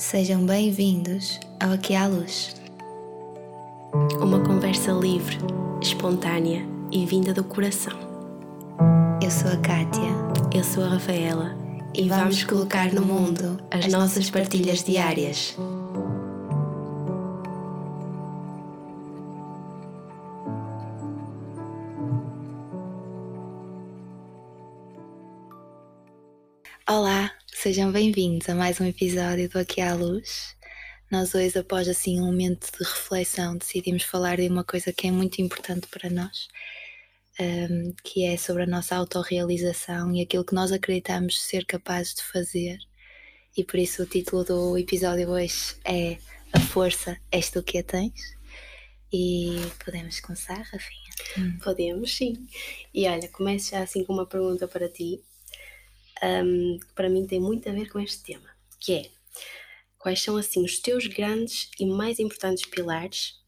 Sejam bem-vindos ao Aqui à Luz. Uma conversa livre, espontânea e vinda do coração. Eu sou a Kátia. Eu sou a Rafaela. E, vamos colocar no mundo as nossas partilhas diárias. Sejam bem-vindos a mais um episódio do Aqui à Luz. Nós hoje, após assim um momento de reflexão, decidimos falar de uma coisa que é muito importante para nós, um, que é sobre a nossa autorrealização e aquilo que nós acreditamos ser capazes de fazer. E por isso o título do episódio hoje é A Força És Tu que a Tens. E podemos começar, Rafinha? Podemos, sim. E olha, começo já assim com uma pergunta para ti um, que para mim tem muito a ver com este tema, que é quais são assim os teus grandes e mais importantes pilares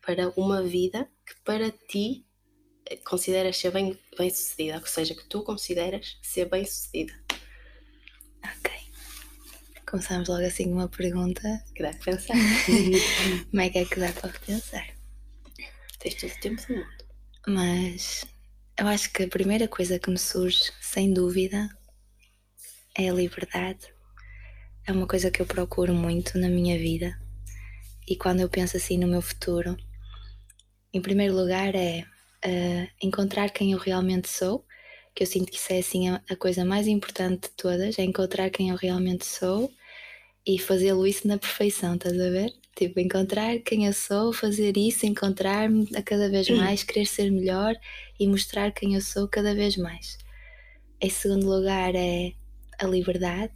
para uma vida que para ti eh, consideras ser bem, bem sucedida, ou seja, que tu consideras ser bem sucedida. Ok. Começamos logo assim com uma pergunta. Que dá para pensar. Como é que é que dá para pensar? Tens todo o tempo do mundo. Mas eu acho que a primeira coisa que me surge, sem dúvida, é a liberdade. É uma coisa que eu procuro muito na minha vida. E quando eu penso assim no meu futuro, em primeiro lugar é uh, encontrar quem eu realmente sou, que eu sinto que isso é assim a, a coisa mais importante de todas, é encontrar quem eu realmente sou e fazê-lo isso na perfeição, estás a ver? Tipo, encontrar quem eu sou, fazer isso, encontrar-me a cada vez mais, querer ser melhor e mostrar quem eu sou cada vez mais. Em segundo lugar é a liberdade.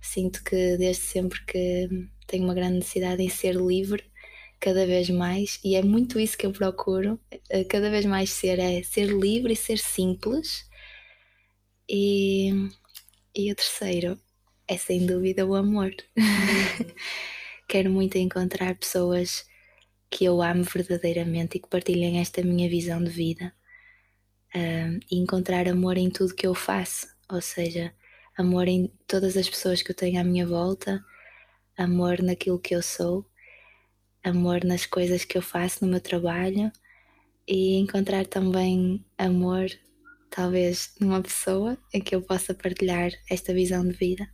Sinto que desde sempre que tenho uma grande necessidade em ser livre cada vez mais e é muito isso que eu procuro eh, cada vez mais ser é ser livre e ser simples. E, e o terceiro é sem dúvida o amor. Quero muito encontrar pessoas que eu amo verdadeiramente e que partilhem esta minha visão de vida um, e encontrar amor em tudo que eu faço. Ou seja amor em todas as pessoas que eu tenho à minha volta, amor naquilo que eu sou, amor nas coisas que eu faço no meu trabalho e encontrar também amor, talvez, numa pessoa em que eu possa partilhar esta visão de vida.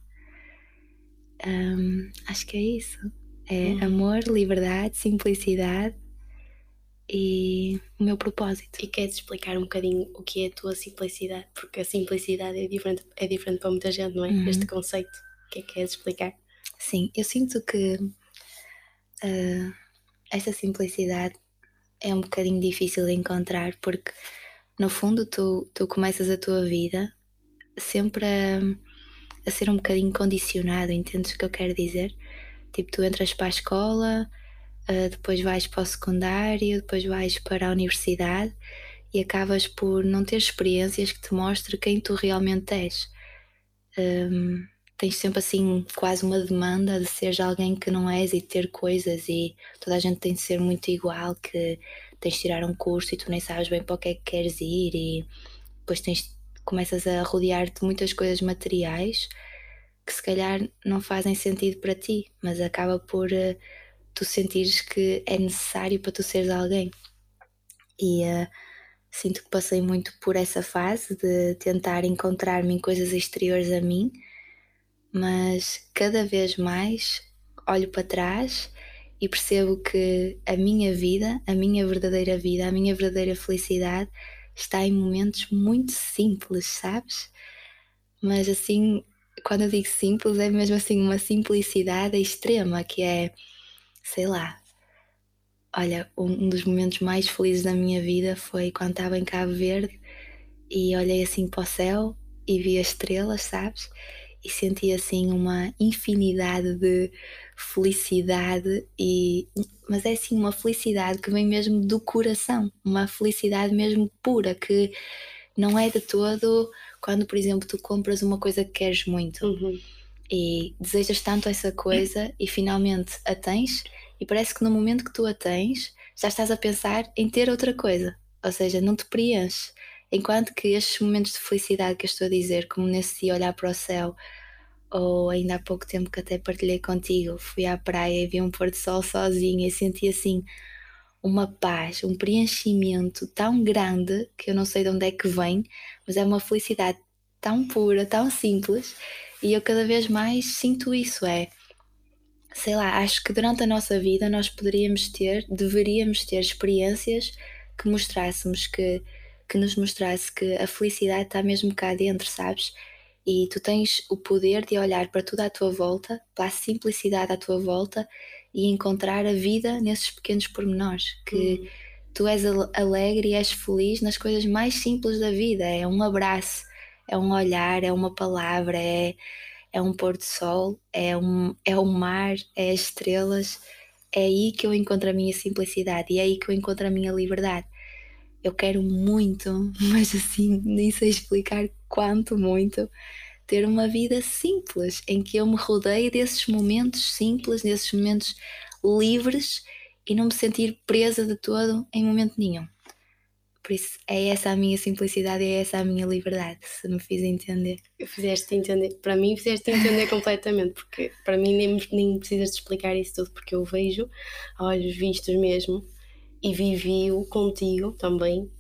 Um, acho que é isso. É uhum. amor, liberdade, simplicidade e o meu propósito. E queres explicar um bocadinho o que é a tua simplicidade? Porque a simplicidade é diferente, é diferente para muita gente, não é? Uhum. Este conceito. O que é que queres explicar? Sim, eu sinto que uh, esta simplicidade é um bocadinho difícil de encontrar porque no fundo tu, tu começas a tua vida sempre a, a ser um bocadinho condicionado, entendes o que eu quero dizer? Tipo, tu entras para a escola, uh, depois vais para o secundário, depois vais para a universidade e acabas por não ter experiências que te mostrem quem tu realmente és. Um, tens sempre assim quase uma demanda de seres alguém que não és e ter coisas e toda a gente tem de ser muito igual, que tens de tirar um curso e tu nem sabes bem para o que é que queres ir e depois tens, começas a rodear-te de muitas coisas materiais que se calhar não fazem sentido para ti, mas acaba por uh, tu sentires que é necessário para tu seres alguém. E uh, sinto que passei muito por essa fase de tentar encontrar-me em coisas exteriores a mim, mas cada vez mais olho para trás e percebo que a minha vida, a minha verdadeira vida, a minha verdadeira felicidade está em momentos muito simples, sabes? Mas assim, quando eu digo simples, é mesmo assim uma simplicidade extrema que é sei lá. Olha, um dos momentos mais felizes da minha vida foi quando estava em Cabo Verde e olhei assim para o céu e vi as estrelas, sabes? E senti assim uma infinidade de felicidade e mas é assim uma felicidade que vem mesmo do coração, uma felicidade mesmo pura que não é de todo quando, por exemplo, tu compras uma coisa que queres muito. Uhum e desejas tanto essa coisa e finalmente a tens, e parece que no momento que tu a tens, já estás a pensar em ter outra coisa, ou seja, não te preenches. Enquanto que estes momentos de felicidade que eu estou a dizer, como nesse dia olhar para o céu, ou ainda há pouco tempo que até partilhei contigo, fui à praia e vi um pôr do sol sozinha e senti assim uma paz, um preenchimento tão grande que eu não sei de onde é que vem, mas é uma felicidade tão pura, tão simples, e eu cada vez mais sinto isso, é sei lá, acho que durante a nossa vida nós poderíamos ter, deveríamos ter experiências que mostrássemos que que nos mostrasse que a felicidade está mesmo cá dentro, sabes? E tu tens o poder de olhar para tudo à tua volta, para a simplicidade à tua volta e encontrar a vida nesses pequenos pormenores. Que uhum. tu és alegre e és feliz nas coisas mais simples da vida. É um abraço, é um olhar, é uma palavra, é, é um pôr do sol, é, um, é o mar, é as estrelas. É aí que eu encontro a minha simplicidade e é aí que eu encontro a minha liberdade. Eu quero muito, mas assim, nem sei explicar quanto muito, ter uma vida simples, em que eu me rodeio desses momentos simples, desses momentos livres e não me sentir presa de todo em momento nenhum. Por isso, é essa a minha simplicidade, é essa a minha liberdade, se me fiz entender. Fizeste entender, para mim fizeste entender completamente, porque para mim nem, nem precisas de explicar isso tudo, porque eu vejo a olhos vistos mesmo e vivi-o contigo também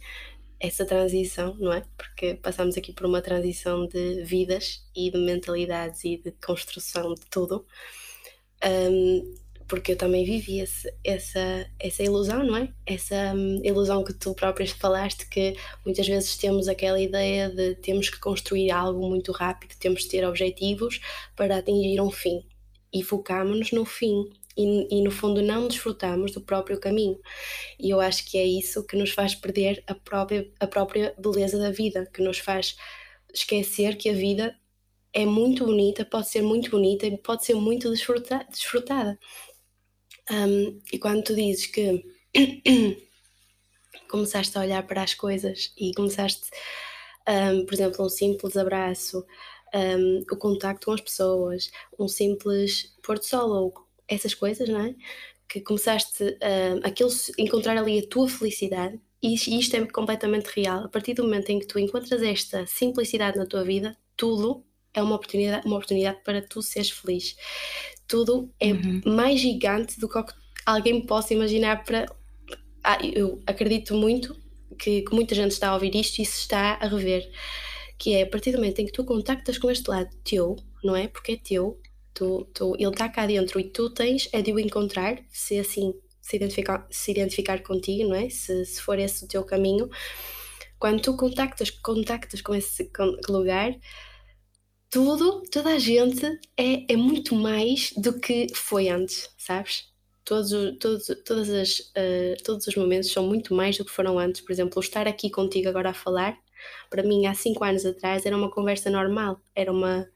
essa transição, não é? Porque passamos aqui por uma transição de vidas e de mentalidades e de construção de tudo. Um, porque eu também vivi esse, essa, essa ilusão, não é? Essa um, ilusão que tu própria falaste, que muitas vezes temos aquela ideia de temos que construir algo muito rápido, temos que ter objetivos para atingir um fim. E focámos-nos no fim e, e, no fundo não desfrutamos do próprio caminho. E eu acho que é isso que nos faz perder a própria, a própria beleza da vida, que nos faz esquecer que a vida é muito bonita, pode ser muito bonita e pode ser muito desfruta, desfrutada. Um, e quando tu dizes que começaste a olhar para as coisas e começaste, um, por exemplo, um simples abraço, um, o contacto com as pessoas, um simples pôr do sol ou essas coisas, não é? Que começaste a aquilo, encontrar ali a tua felicidade e isto é completamente real. A partir do momento em que tu encontras esta simplicidade na tua vida, tudo é uma oportunidade, uma oportunidade para tu seres feliz. Tudo é uhum. mais gigante do que alguém possa imaginar para. Ah, eu acredito muito que, que, muita gente está a ouvir isto e se está a rever. Que é a partir do momento em que tu contactas com este lado teu, não é? Porque é teu, Tu, tu, ele está cá dentro e tu tens é de o encontrar, se assim se identificar, se identificar contigo, não é? Se, se for esse o teu caminho. Quando tu contactas, contactas com esse lugar, tudo, toda a gente é, é muito mais do que foi antes, sabes? Todos, todos, todas as, uh, todos os momentos são muito mais do que foram antes. Por exemplo, estar aqui contigo agora a falar, para mim há cinco anos atrás era uma conversa normal, era uma.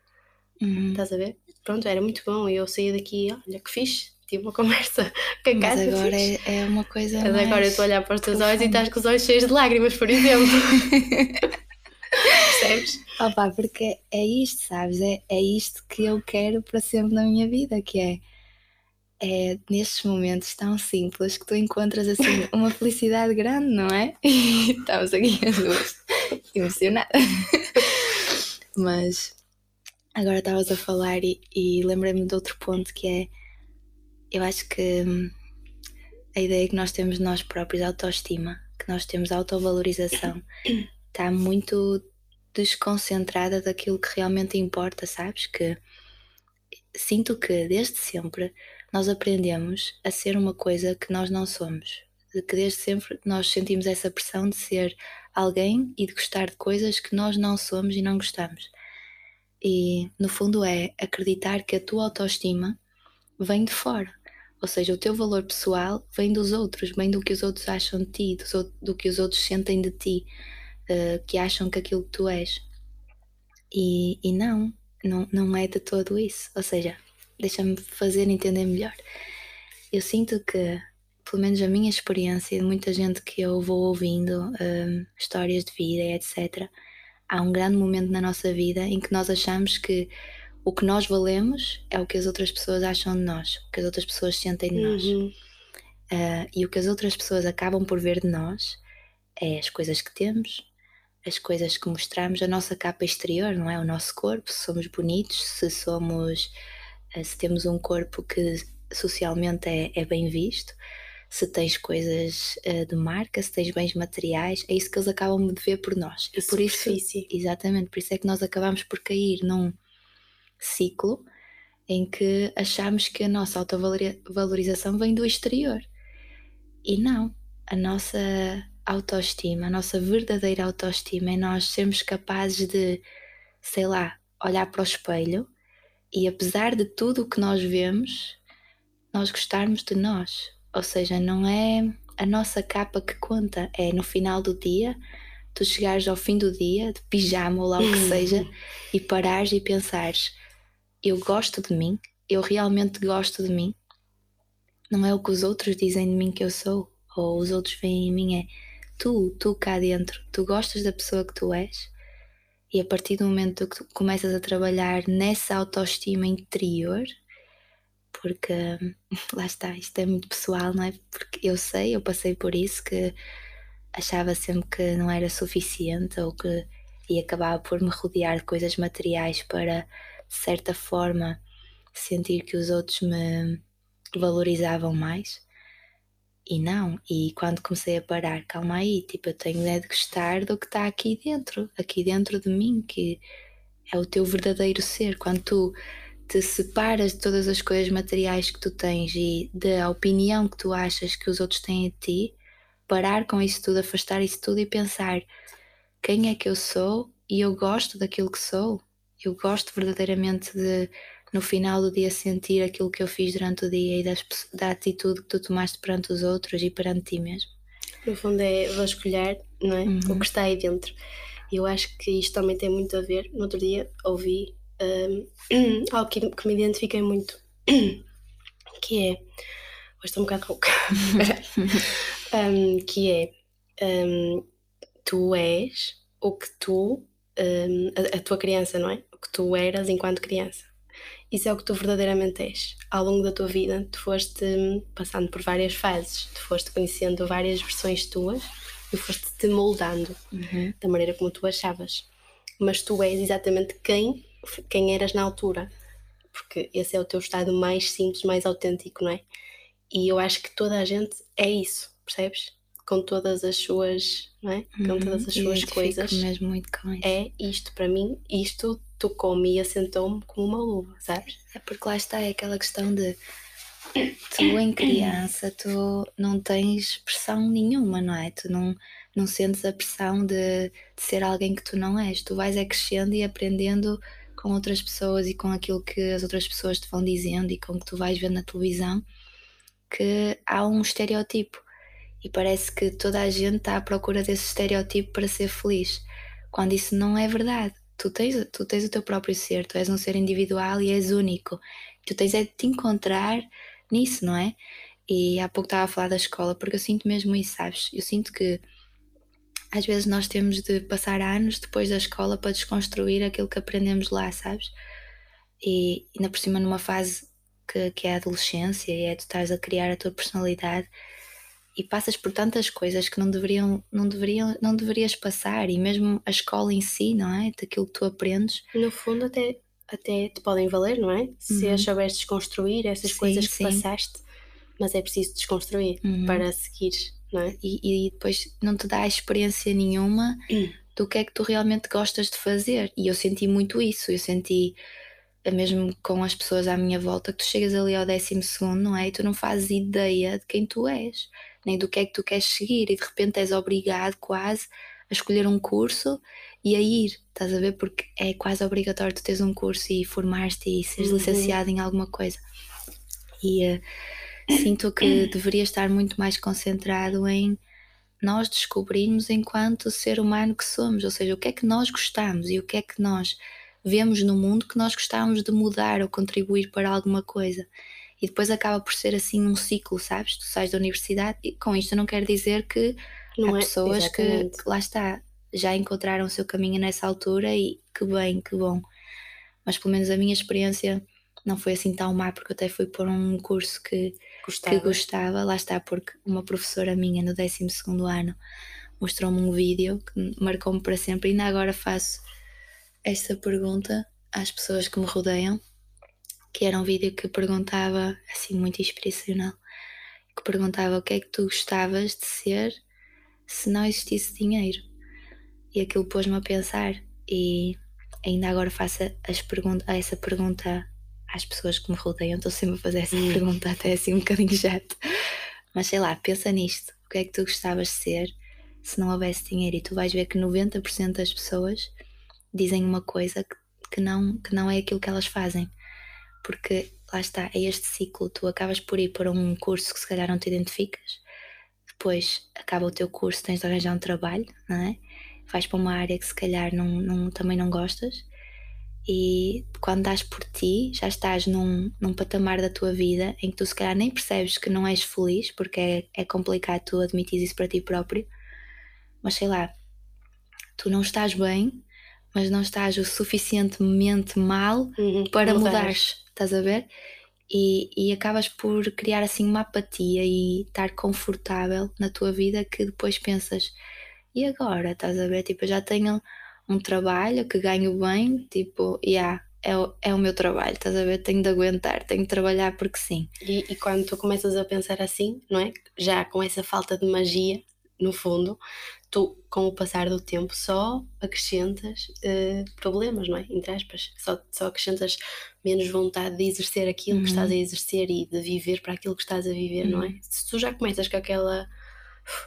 Uhum. Estás a ver? pronto, era muito bom. E eu saía daqui, olha que fixe, tive uma conversa com a Mas agora é, é, uma coisa. Mas mais agora eu estou a olhar para os teus olhos e estás com os olhos cheios de lágrimas, por exemplo. Percebes? Opa, porque é isto, sabes? É, é isto que eu quero para sempre na minha vida, que é, é nestes momentos tão simples que tu encontras assim uma felicidade grande, não é? E estamos aqui as duas emocionadas. Mas Agora estavas a falar e, e lembrei-me de outro ponto que é eu acho que hum, a ideia que nós temos de nós próprios, autoestima, que nós temos autovalorização, está muito desconcentrada daquilo que realmente importa, sabes? Que sinto que desde sempre nós aprendemos a ser uma coisa que nós não somos. De que desde sempre nós sentimos essa pressão de ser alguém e de gostar de coisas que nós não somos e não gostamos. E no fundo é acreditar que a tua autoestima vem de fora. Ou seja, o teu valor pessoal vem dos outros, vem do que os outros acham de ti, do, que os outros sentem de ti, uh, que acham que aquilo que tu és. E, e não, não, não é de todo isso. Ou seja, deixa-me fazer entender melhor. Eu sinto que, pelo menos a minha experiência, de muita gente que eu vou ouvindo, um, eh, histórias de vida, etc., há um grande momento na nossa vida em que nós achamos que o que nós valemos é o que as outras pessoas acham de nós, o que as outras pessoas sentem de nós. Uhum. Uh, e o que as outras pessoas acabam por ver de nós é as coisas que temos, as coisas que mostramos, a nossa capa exterior, não é? O nosso corpo, se somos bonitos, se somos. Eh, se temos um corpo que socialmente é, é bem visto, se tens coisas uh, de marca, se tens bens materiais, é isso que eles acabam de ver por nós. E por isso, exatamente, por isso é que nós acabamos por cair num ciclo em que achamos que a nossa autovalorização vem do exterior. E não, a nossa autoestima, a nossa verdadeira autoestima é nós sermos capazes de, sei lá, olhar para o espelho e apesar de tudo o que nós vemos, nós gostarmos de nós. Ou seja, não é a nossa capa que conta, é no final do dia, tu chegares ao fim do dia, de pijama ou lá o que seja, e parares e pensares eu gosto de mim, eu realmente gosto de mim. Não é o que os outros dizem de mim que eu sou, ou os outros veem em mim, é tu, tu cá dentro, tu gostas da pessoa que tu és. E a partir do momento que tu começas a trabalhar nessa autoestima interior, porque lá está, isto é muito pessoal, não é? Porque eu sei, eu passei por isso, que achava sempre que não era suficiente ou que e acabava por me rodear de coisas materiais para de certa forma, sentir que os outros me valorizavam mais. E não, e quando comecei a parar, calma aí, tipo, eu tenho é de gostar do que está aqui dentro, aqui dentro de mim, que é o teu verdadeiro ser. Quando tu te separas de todas as coisas materiais que tu tens e da opinião que tu achas que os outros têm de ti, parar com isso tudo, afastar isso tudo e pensar quem é que eu sou e eu gosto daquilo que sou eu gosto verdadeiramente de, no final do dia, sentir aquilo que eu fiz durante o dia e das, da atitude que tu tomaste perante os outros e perante ti mesmo. No fundo, é vasculhar não é? Uhum. o que está aí dentro. E eu acho que isto também tem muito a ver. No outro dia ouvi um, algo que, que me identifiquei muito, que é. Hoje estou um bocado rouca. um, que é. Um, tu és o que tu. Um, a, a, tua criança, não é? que tu eras enquanto criança. Isso é o que tu verdadeiramente és. Ao longo da tua vida, tu foste passando por várias fases, tu foste conhecendo várias versões tuas e foste te moldando uhum. da maneira como tu achavas. Mas tu és exatamente quem, quem eras na altura, porque esse é o teu estado mais simples, mais autêntico, não é? E eu acho que toda a gente é isso, percebes? Com todas as suas, não é? Com uhum. todas as suas coisas. mesmo muito com isso. É isto para mim, isto tocou-me e assentou-me como uma luva, sabes? É porque lá está, é aquela questão de tu em criança tu não tens pressão nenhuma, não é? Tu não, não sentes a pressão de, de ser alguém que tu não és. Tu vais é crescendo e aprendendo com outras pessoas e com aquilo que as outras pessoas te vão dizendo e com o que tu vais ver na televisão que há um estereotipo e parece que toda a gente está à procura desse estereotipo para ser feliz, quando isso não é verdade tu tens, tu tens o teu próprio ser, tu és um ser individual e és único. Tu tens é de te encontrar nisso, não é? E há pouco estava a falar da escola, porque eu sinto mesmo isso, sabes? Eu sinto que às vezes nós temos de passar anos depois da escola para desconstruir aquilo que aprendemos lá, sabes? E ainda por cima numa fase que, que é a adolescência e é tu estás a criar a tua personalidade e passas por tantas coisas que não deveriam, não deveriam, não deverias passar e mesmo a escola em si, não é? Daquilo que tu aprendes. No fundo até até te podem valer, não é? Se uhum. souberes desconstruir essas sim, coisas que sim. passaste, mas é preciso desconstruir uhum. para seguir, não é? E, e, depois não te dá experiência nenhuma uhum. do que é que tu realmente gostas de fazer. E eu senti muito isso, eu senti eh, mesmo com as pessoas à minha volta, que tu chegas ali ao décimo segundo, não é? E tu não fazes ideia de quem tu és nem do que é que tu queres seguir, e de repente és obrigado quase a escolher um curso e a ir, estás a ver? Porque é quase obrigatório tu teres um curso e formar-te e seres uhum. licenciado em alguma coisa. E uh, sinto que deveria estar muito mais concentrado em nós descobrirmos enquanto ser humano que somos, ou seja, o que é que nós gostamos e o que é que nós vemos no mundo que nós gostamos de mudar ou contribuir para alguma coisa e depois acaba por ser assim um ciclo, sabes? Tu sais da universidade e com isto não quero dizer que não há é, pessoas que, que, lá está, já encontraram o seu caminho nessa altura e que bem, que bom. Mas pelo menos a minha experiência não foi assim tão má, porque eu até fui por um curso que gostava, que gostava lá está, porque uma professora minha no 12 ano mostrou-me um vídeo que marcou-me para sempre. E ainda agora faço esta pergunta às pessoas que me rodeiam, que era um vídeo que perguntava, assim, muito inspiracional, que perguntava o que é que tu gostavas de ser se não existisse dinheiro. E aquilo pôs-me a pensar e ainda agora faço as pergun essa pergunta às pessoas que me rodeiam, estou sempre a fazer essa hum. pergunta até assim um bocadinho chato. Mas sei lá, pensa nisto. O que é que tu gostavas de ser se não houvesse dinheiro? E tu vais ver que 90% das pessoas dizem uma coisa que, que, não, que não é aquilo que elas fazem. Porque lá está, é este ciclo. Tu acabas por ir para um curso que se calhar não te identificas, depois acaba o teu curso, tens de arranjar um trabalho, não é? Vais para uma área que se calhar não, não, também não gostas e quando dás por ti, já estás num, num patamar da tua vida em que tu se calhar nem percebes que não és feliz, porque é, é complicado tu admitir isso para ti próprio, mas sei lá, tu não estás bem, mas não estás o suficientemente mal uhum, para mudares, estás a ver? E, e acabas por criar assim uma apatia e estar confortável na tua vida que depois pensas, e agora? Estás a ver? Tipo, eu já tenho um trabalho que ganho bem, tipo, yeah, é, o, é o meu trabalho, estás a ver? Tenho de aguentar, tenho de trabalhar porque sim. E, e quando tu começas a pensar assim, não é? Já com essa falta de magia, no fundo, tu, com o passar do tempo, só acrescentas uh, problemas, não é? Entre aspas, só, só acrescentas menos vontade de exercer aquilo uhum. que estás a exercer e de viver para aquilo que estás a viver, uhum. não é? Uhum. Se tu já começas com aquela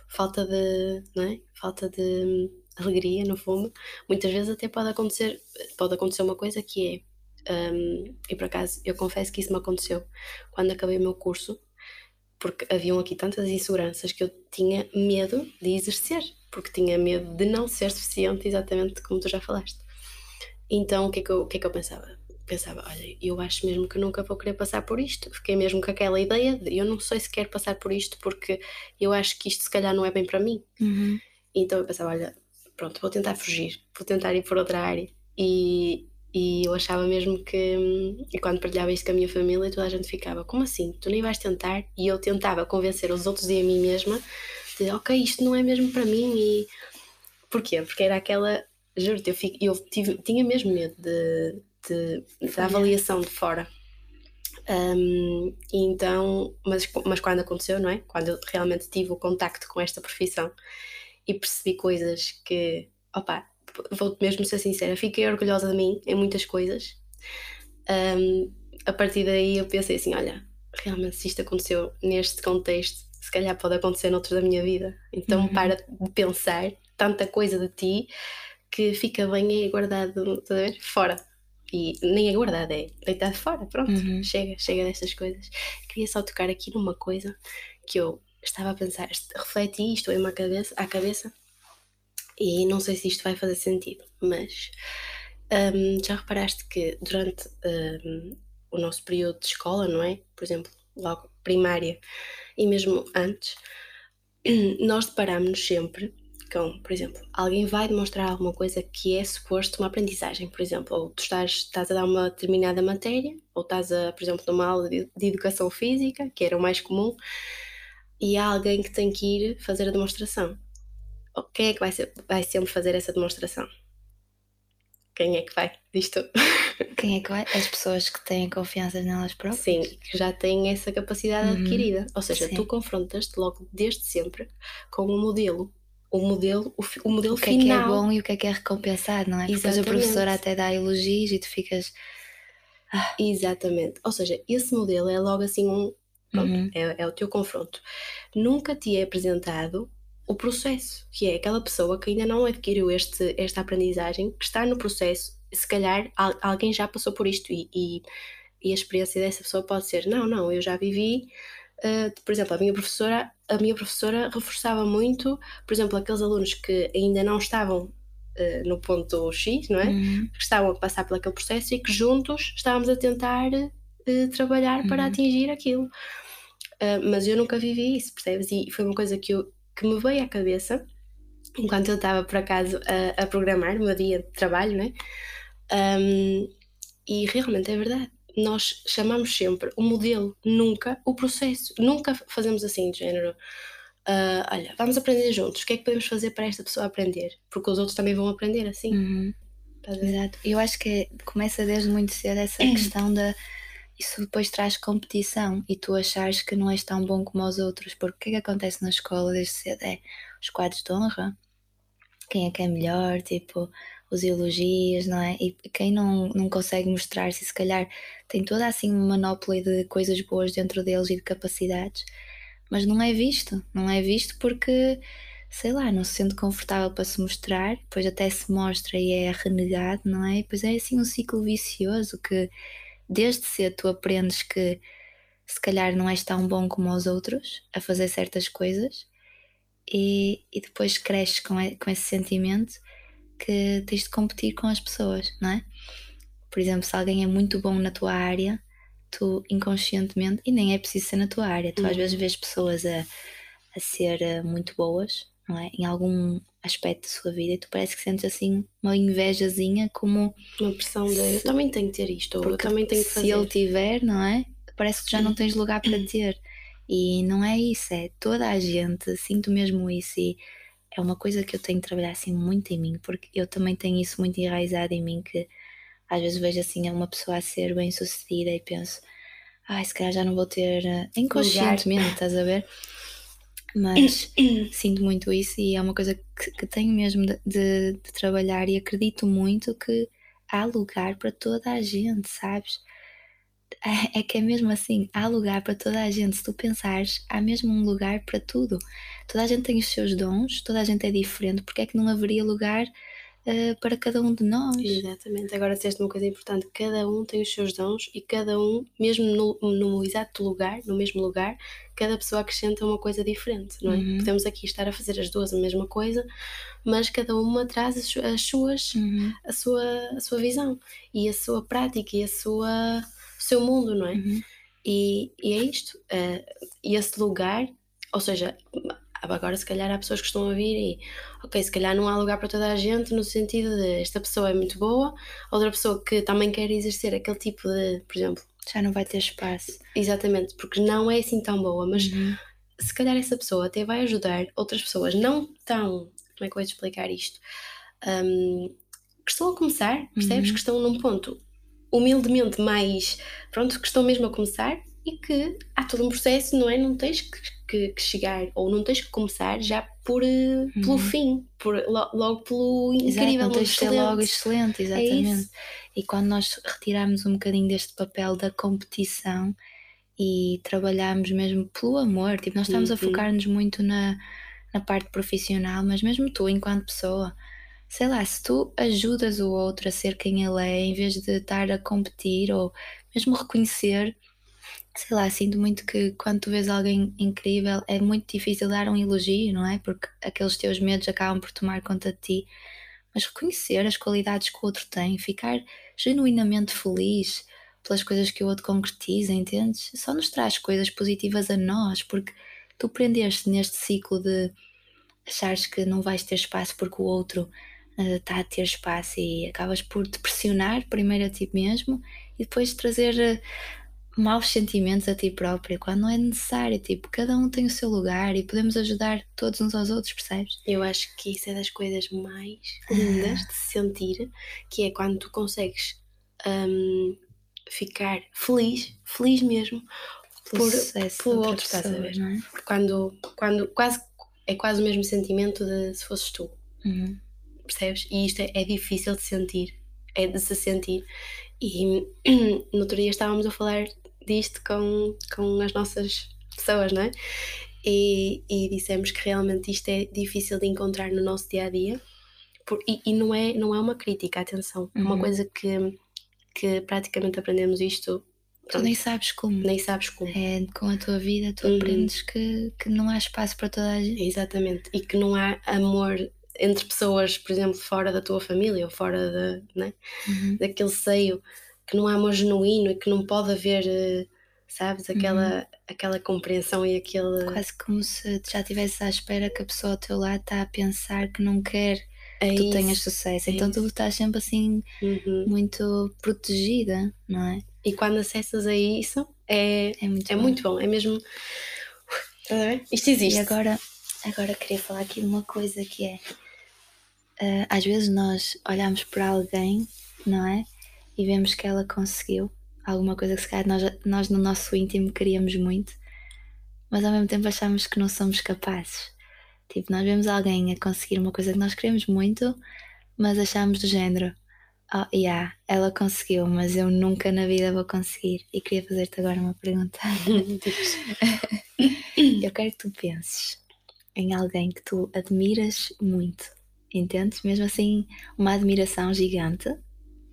falta de, não é? Falta de alegria, no fundo, muitas vezes até pode acontecer, pode acontecer uma coisa que é, um, e por acaso eu confesso que isso me aconteceu quando acabei o meu curso, porque haviam aqui tantas inseguranças que eu tinha medo de exercer, porque tinha medo de não ser suficiente, exatamente como tu já falaste. Então o que é que eu, o que é que eu pensava? Pensava, olha, eu acho mesmo que nunca vou querer passar por isto. Fiquei mesmo com aquela ideia de eu não sei se quero passar por isto porque eu acho que isto se calhar não é bem para mim. Uhum. Então eu pensava, olha, pronto, vou tentar fugir, vou tentar ir por outra área. E, e eu achava mesmo que, e quando partilhava isto com a minha família, toda a gente ficava: como assim? Tu nem vais tentar? E eu tentava convencer os outros e a mim mesma de: ok, isto não é mesmo para mim. E porquê? Porque era aquela, juro-te, eu, fico, eu tive, tinha mesmo medo de, de, da avaliação de fora. Um, então, mas, mas quando aconteceu, não é? Quando eu realmente tive o contacto com esta profissão e percebi coisas que, opa, vou mesmo ser sincera, fiquei orgulhosa de mim em muitas coisas. Um, a partir daí eu pensei assim: olha, realmente se isto aconteceu neste contexto, se calhar pode acontecer noutro da minha vida. Então uhum. para de pensar tanta coisa de ti que fica bem aí guardado fora. E nem é guardado, é deitado fora, pronto, uhum. chega, chega destas coisas. Queria só tocar aqui numa coisa que eu estava a pensar, refleti isto em uma cabeça, à cabeça e não sei se isto vai fazer sentido, mas um, já reparaste que durante um, o nosso período de escola, não é? Por exemplo, logo primária e mesmo antes, nós deparamos-nos sempre com, por exemplo, alguém vai demonstrar alguma coisa que é suposto uma aprendizagem, por exemplo, ou tu estás, estás a dar uma determinada matéria, ou estás, a, por exemplo, numa aula de, de educação física, que era o mais comum, e há alguém que tem que ir fazer a demonstração. Quem é que vai, ser, vai sempre fazer essa demonstração? Quem é que vai? Diz tu. Quem é que vai? As pessoas que têm confiança nelas próprias. Sim, que já têm essa capacidade uhum. adquirida. Ou seja, Sim. tu confrontas-te logo desde sempre com o um modelo. O modelo, o, o modelo o que final. é que é bom e o que é que é recompensado, não é? Porque Exatamente. a professora até dá elogios e tu ficas. Ah. Exatamente. Ou seja, esse modelo é logo assim um, Pronto, uhum. é, é o teu confronto. Nunca te é apresentado o processo, que é aquela pessoa que ainda não adquiriu este, esta aprendizagem, que está no processo, se calhar alguém já passou por isto e, e, e a experiência dessa pessoa pode ser, não, não, eu já vivi, uh, por exemplo, a minha professora, a minha professora reforçava muito, por exemplo, aqueles alunos que ainda não estavam uh, no ponto X, não é? Uhum. Que estavam a passar por aquele processo e que juntos estávamos a tentar trabalhar para uhum. atingir aquilo. Uh, mas eu nunca vivi isso, percebes? E foi uma coisa que, eu, que me veio à cabeça enquanto eu estava por acaso a, a programar o meu dia de trabalho, né? Um, e realmente é verdade. Nós chamamos sempre o modelo, nunca o processo. Nunca fazemos assim, de género. uh, olha, vamos aprender juntos, o que é que podemos fazer para esta pessoa aprender? Porque os outros também vão aprender assim. Uhum. Exato. Eu acho que começa desde muito cedo essa questão da. Isso depois traz competição e tu achares que não és tão bom como os outros. Porque o que é que acontece na escola desde cedo? É os quadros de honra, quem é que é melhor, tipo, os elogios, não é? E quem não, não consegue mostrar-se, se calhar tem toda assim uma manopla de coisas boas dentro deles e de capacidades, mas não é visto, não é visto porque, sei lá, não se sente confortável para se mostrar, depois até se mostra e é renegado, não é? E depois é assim um ciclo vicioso que desde cedo tu aprendes que se calhar não és tão bom como os outros a fazer certas coisas e, e depois cresces com, com esse sentimento que tens de competir com as pessoas, não é? Por exemplo, se alguém é muito bom na tua área, tu inconscientemente, e nem é preciso ser na tua área, tu uhum. às vezes vês pessoas a, a ser eh, muito boas, é? Em algum aspecto da sua vida e tu parece que sentes assim uma invejazinha como uma pressão de eu também tenho que ter isto, ou eu também tenho que fazer. Se ele tiver, não é? Parece que já não tens lugar para ter. E não é isso, é toda a gente, sinto mesmo isso e é uma coisa que eu tenho de trabalhar assim muito em mim, porque eu também tenho isso muito enraizado em mim, que às vezes vejo assim uma pessoa a ser bem sucedida e penso, ai, se calhar já não vou ter, uh, inconscientemente, estás a ver? Mas sinto muito isso e é uma coisa que, que tenho mesmo de, de, de trabalhar e acredito muito que há lugar para toda a gente, sabes? É, é que é mesmo assim, há lugar para toda a gente. Se tu pensares, há mesmo um lugar para tudo. Toda a gente tem os seus dons, toda a gente é diferente, porque é que não haveria lugar uh, para cada um de nós? Exatamente. Agora disseste uma coisa importante: cada um tem os seus dons e cada um, mesmo no, no exato lugar, no mesmo lugar, cada pessoa acrescenta uma coisa diferente, não é? Uhum. Podemos aqui estar a fazer as duas a mesma coisa, mas cada uma traz as, as suas, uhum. a, sua, a sua visão e a sua prática e a sua o seu mundo, não é? Uhum. E, e, é isto. Uh, esse lugar, ou seja, agora se calhar há pessoas que estão a vir e, ok, se calhar não há lugar para toda a gente no sentido de esta pessoa é muito boa, outra pessoa que também quer exercer aquele tipo de, por exemplo. Já não vai ter espaço. Exatamente, porque não é assim tão boa, mas uhum. se calhar essa pessoa até vai ajudar outras pessoas não tão. Como é que eu vou explicar isto? Um, que estão a começar, percebes? Uhum. Que estão num ponto humildemente mais, pronto, que estão mesmo a começar e que há todo um processo, não é? Não tens que, que, que chegar ou não tens que começar já por, uhum. pelo fim, por, logo pelo incrível, Exato, não tens ser logo excelente, é exatamente. É e quando nós retirarmos um bocadinho deste papel da competição e trabalharmos mesmo pelo amor, tipo, nós estamos uhum. a focar-nos muito na, na parte profissional, mas mesmo tu, enquanto pessoa, sei lá, se tu ajudas o outro a ser quem ele é, em vez de estar a competir ou mesmo reconhecer, sei lá, sinto muito que quando tu vês alguém incrível é muito difícil dar um elogio, não é? Porque aqueles teus medos acabam por tomar conta de ti. Mas reconhecer as qualidades que o outro tem, ficar genuinamente feliz pelas coisas que o outro concretiza, entendes? Só nos traz coisas positivas a nós, porque tu prendeste neste ciclo de achares que não vais ter espaço porque o outro está eh, a ter espaço e acabas por te pressionar primeiro a ti mesmo e depois trazer uh, maus sentimentos a ti próprio quando não é necessário. Tipo, cada um tem o seu lugar e podemos ajudar todos uns aos outros, percebes? Eu acho que isso é das coisas mais lindas de se sentir, que é quando tu consegues um, ficar feliz, feliz mesmo, por, pelo outro, estás a ver? É? Quando, quando quase é quase o mesmo sentimento de se fosses tu. Uhum percebes? E isto é, é, difícil de sentir, é de se sentir. E no outro dia estávamos a falar disto com, com as nossas pessoas, não é? E, e dissemos que realmente isto é difícil de encontrar no nosso dia a dia. Por, e, e não, é, não é uma crítica, atenção, é uma uhum. coisa que, que praticamente aprendemos isto Tu nem sabes como. Nem sabes como. É com a tua vida, tu uhum. aprendes que, que não há espaço para toda a gente. Exatamente. E que não há amor entre pessoas, por exemplo, fora da tua família ou fora de, né, uhum. daquele seio, que não há amor genuíno e que não pode haver, eh, sabes, aquela, uhum. aquela compreensão e aquele. Quase como se já estivesse à espera que a pessoa ao teu lado está a pensar que não quer é que tu tenhas sucesso. É então isso. tu estás sempre assim uhum. muito protegida, não é? E quando acessas a isso é, é, muito, é bom. muito bom. É mesmo. Isto existe. E agora agora queria falar aqui de uma coisa que é. Uh, às vezes nós olhamos para alguém, não é? E vemos que ela conseguiu alguma coisa que se calhar nós, nós no nosso íntimo queríamos muito, mas ao mesmo tempo achamos que não somos capazes. Tipo, nós vemos alguém a conseguir uma coisa que nós queremos muito, mas achamos do género, oh, yeah, ela conseguiu, mas eu nunca na vida vou conseguir. E queria fazer-te agora uma pergunta. eu quero que tu penses em alguém que tu admiras muito, entendes? Mesmo assim, uma admiração gigante.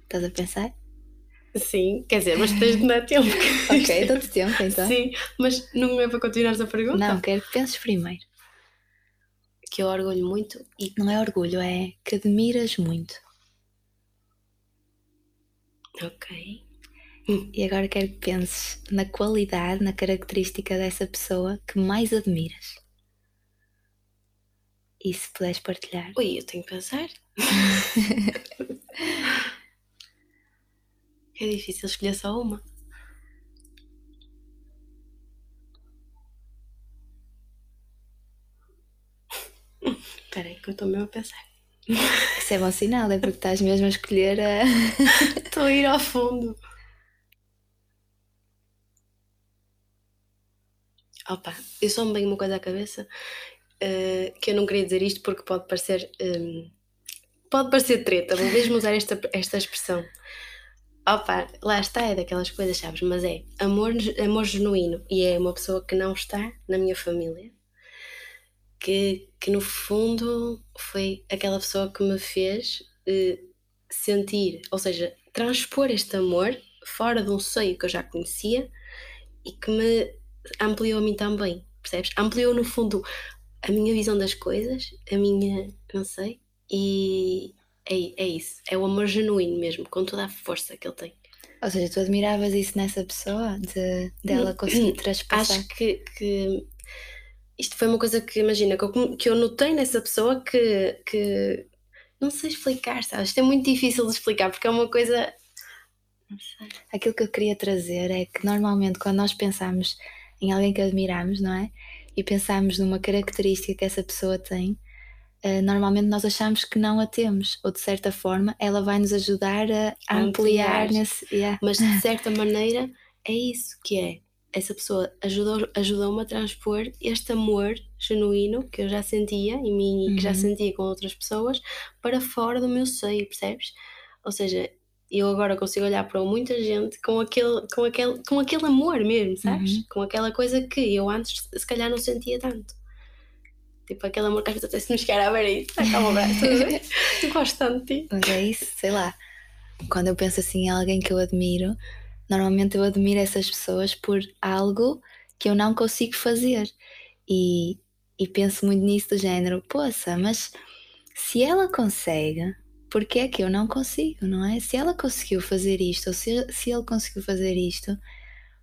Estás a pensar? Sim, quer dizer, mas tens de dar tempo. ok, dou-te tempo então. Sim, mas não é para continuares a pergunta? Não, quero que penses primeiro. Que eu orgulho muito e. Não é orgulho, é que admiras muito. Ok. E agora quero que penses na qualidade, na característica dessa pessoa que mais admiras. E se puderes partilhar. Ui, eu tenho que pensar. É difícil escolher só uma. Espera aí que eu estou mesmo a pensar. Isso é bom sinal, é porque estás mesmo a escolher a. Estou a ir ao fundo. Opa, eu só me venho uma coisa à cabeça uh, que eu não queria dizer isto porque pode parecer. Um, eh, pode parecer treta, vou mesmo usar esta, esta expressão. Opa, lá está, é daquelas coisas, sabes? Mas é amor, amor genuíno e é uma pessoa que não está na minha família, que, que no fundo foi aquela pessoa que me fez eh, sentir, ou seja, transpor este amor fora de um seio que eu já conhecia e que me ampliou a mim também, percebes? Ampliou no fundo a minha visão das coisas, a minha, não sei, e, é, é isso. É o amor genuíno mesmo, com toda a força que ele tem. Ou seja, tu admiravas isso nessa pessoa, de dela de conseguir traspassar? Acho que, que isto foi uma coisa que, imagina, que eu, que eu notei nessa pessoa que, que não sei explicar, sabes? Isto é muito difícil de explicar porque é uma coisa. Não sei. Aquilo que eu queria trazer é que normalmente quando nós pensamos em alguém que admiramos, não é? E pensamos numa característica que essa pessoa tem, normalmente nós achamos que não a temos, ou de certa forma ela vai nos ajudar a, a ampliar, ampliar, nesse. Yeah. Mas de certa maneira é isso que é. Essa pessoa ajudou-me ajudou a transpor este amor genuíno que eu já sentia em mim e que já uhum. sentia com outras pessoas para fora do meu seio, percebes? Ou seja, eu agora consigo olhar para muita gente com aquele, com aquele, com aquele amor mesmo, sabes? Uhum. Com aquela coisa que eu antes se calhar não sentia tanto. Tipo aquele amor que às vezes até se nos quer abrir acalma o braço, eu gosto tanto de ti. Mas é isso, sei lá. Quando eu penso assim em alguém que eu admiro, normalmente eu admiro essas pessoas por algo que eu não consigo fazer. E, e penso muito nisso do género, poça, mas se ela consegue, por que é que eu não consigo, não é? Se ela conseguiu fazer isto, ou se, se ele conseguiu fazer isto,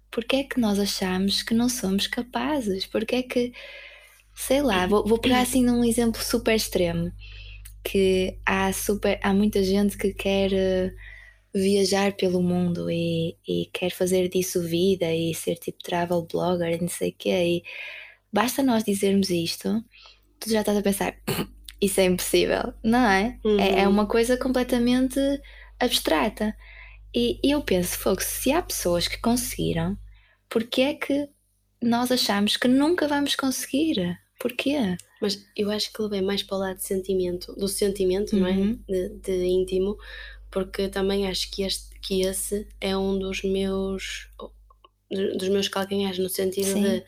por que é que nós achamos que não somos capazes? Por que é que sei lá, vou, vou pegar assim num exemplo super extremo, que há, super, há muita gente que quer uh, viajar pelo mundo e, e quer fazer disso vida e ser tipo travel blogger e não sei o quê, e basta nós dizermos isto, tu já estás a pensar, isso é impossível, não é? Uhum. é? É, uma coisa completamente abstrata. E, e eu penso, fogo, se há pessoas que conseguiram, porque é que nós achamos que nunca vamos conseguir? Porquê? Mas eu acho que levei mais para o lado de sentimento, do sentimento, uhum. não é? Uhum. De, de, íntimo, porque também acho que, este, que esse é um dos meus dos meus calcanhares, no sentido Sim. de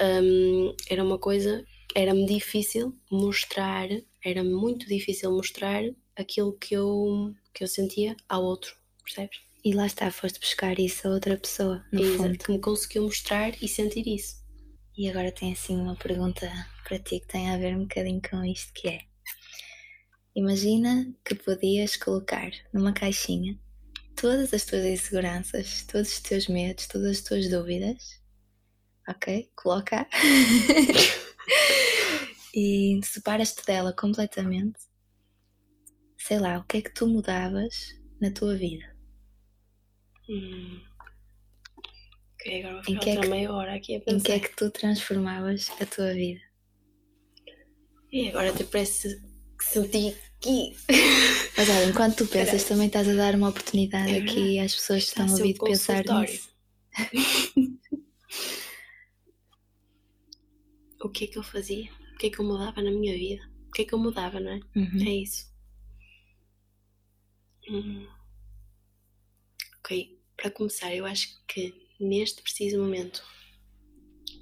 um, era uma coisa, era-me difícil mostrar, era muito difícil mostrar aquilo que eu, que eu sentia ao outro, percebes? E lá está, foste buscar isso a outra pessoa, no Exato, fundo. que me conseguiu mostrar e sentir isso. E agora tem assim uma pergunta para ti que tem a ver um bocadinho com isto que é Imagina que podias colocar numa caixinha todas as tuas inseguranças, todos os teus medos, todas as tuas dúvidas. Ok? Coloca. e separas-te dela completamente. Sei lá, o que é que tu mudavas na tua vida? Hum. Ok, agora vou ficar é que, meia hora aqui a pensar. Em que é que tu transformavas a tua vida? E agora até parece que senti que. Mas olha, enquanto tu pensas, também estás a dar uma oportunidade É aqui às pessoas que Está estão a ouvir de pensar nisso. o que é que eu fazia? O que é que eu mudava na minha vida? O que é que eu mudava, não é? Uhum. É isso. Hum. Ok, para começar, eu acho que neste preciso momento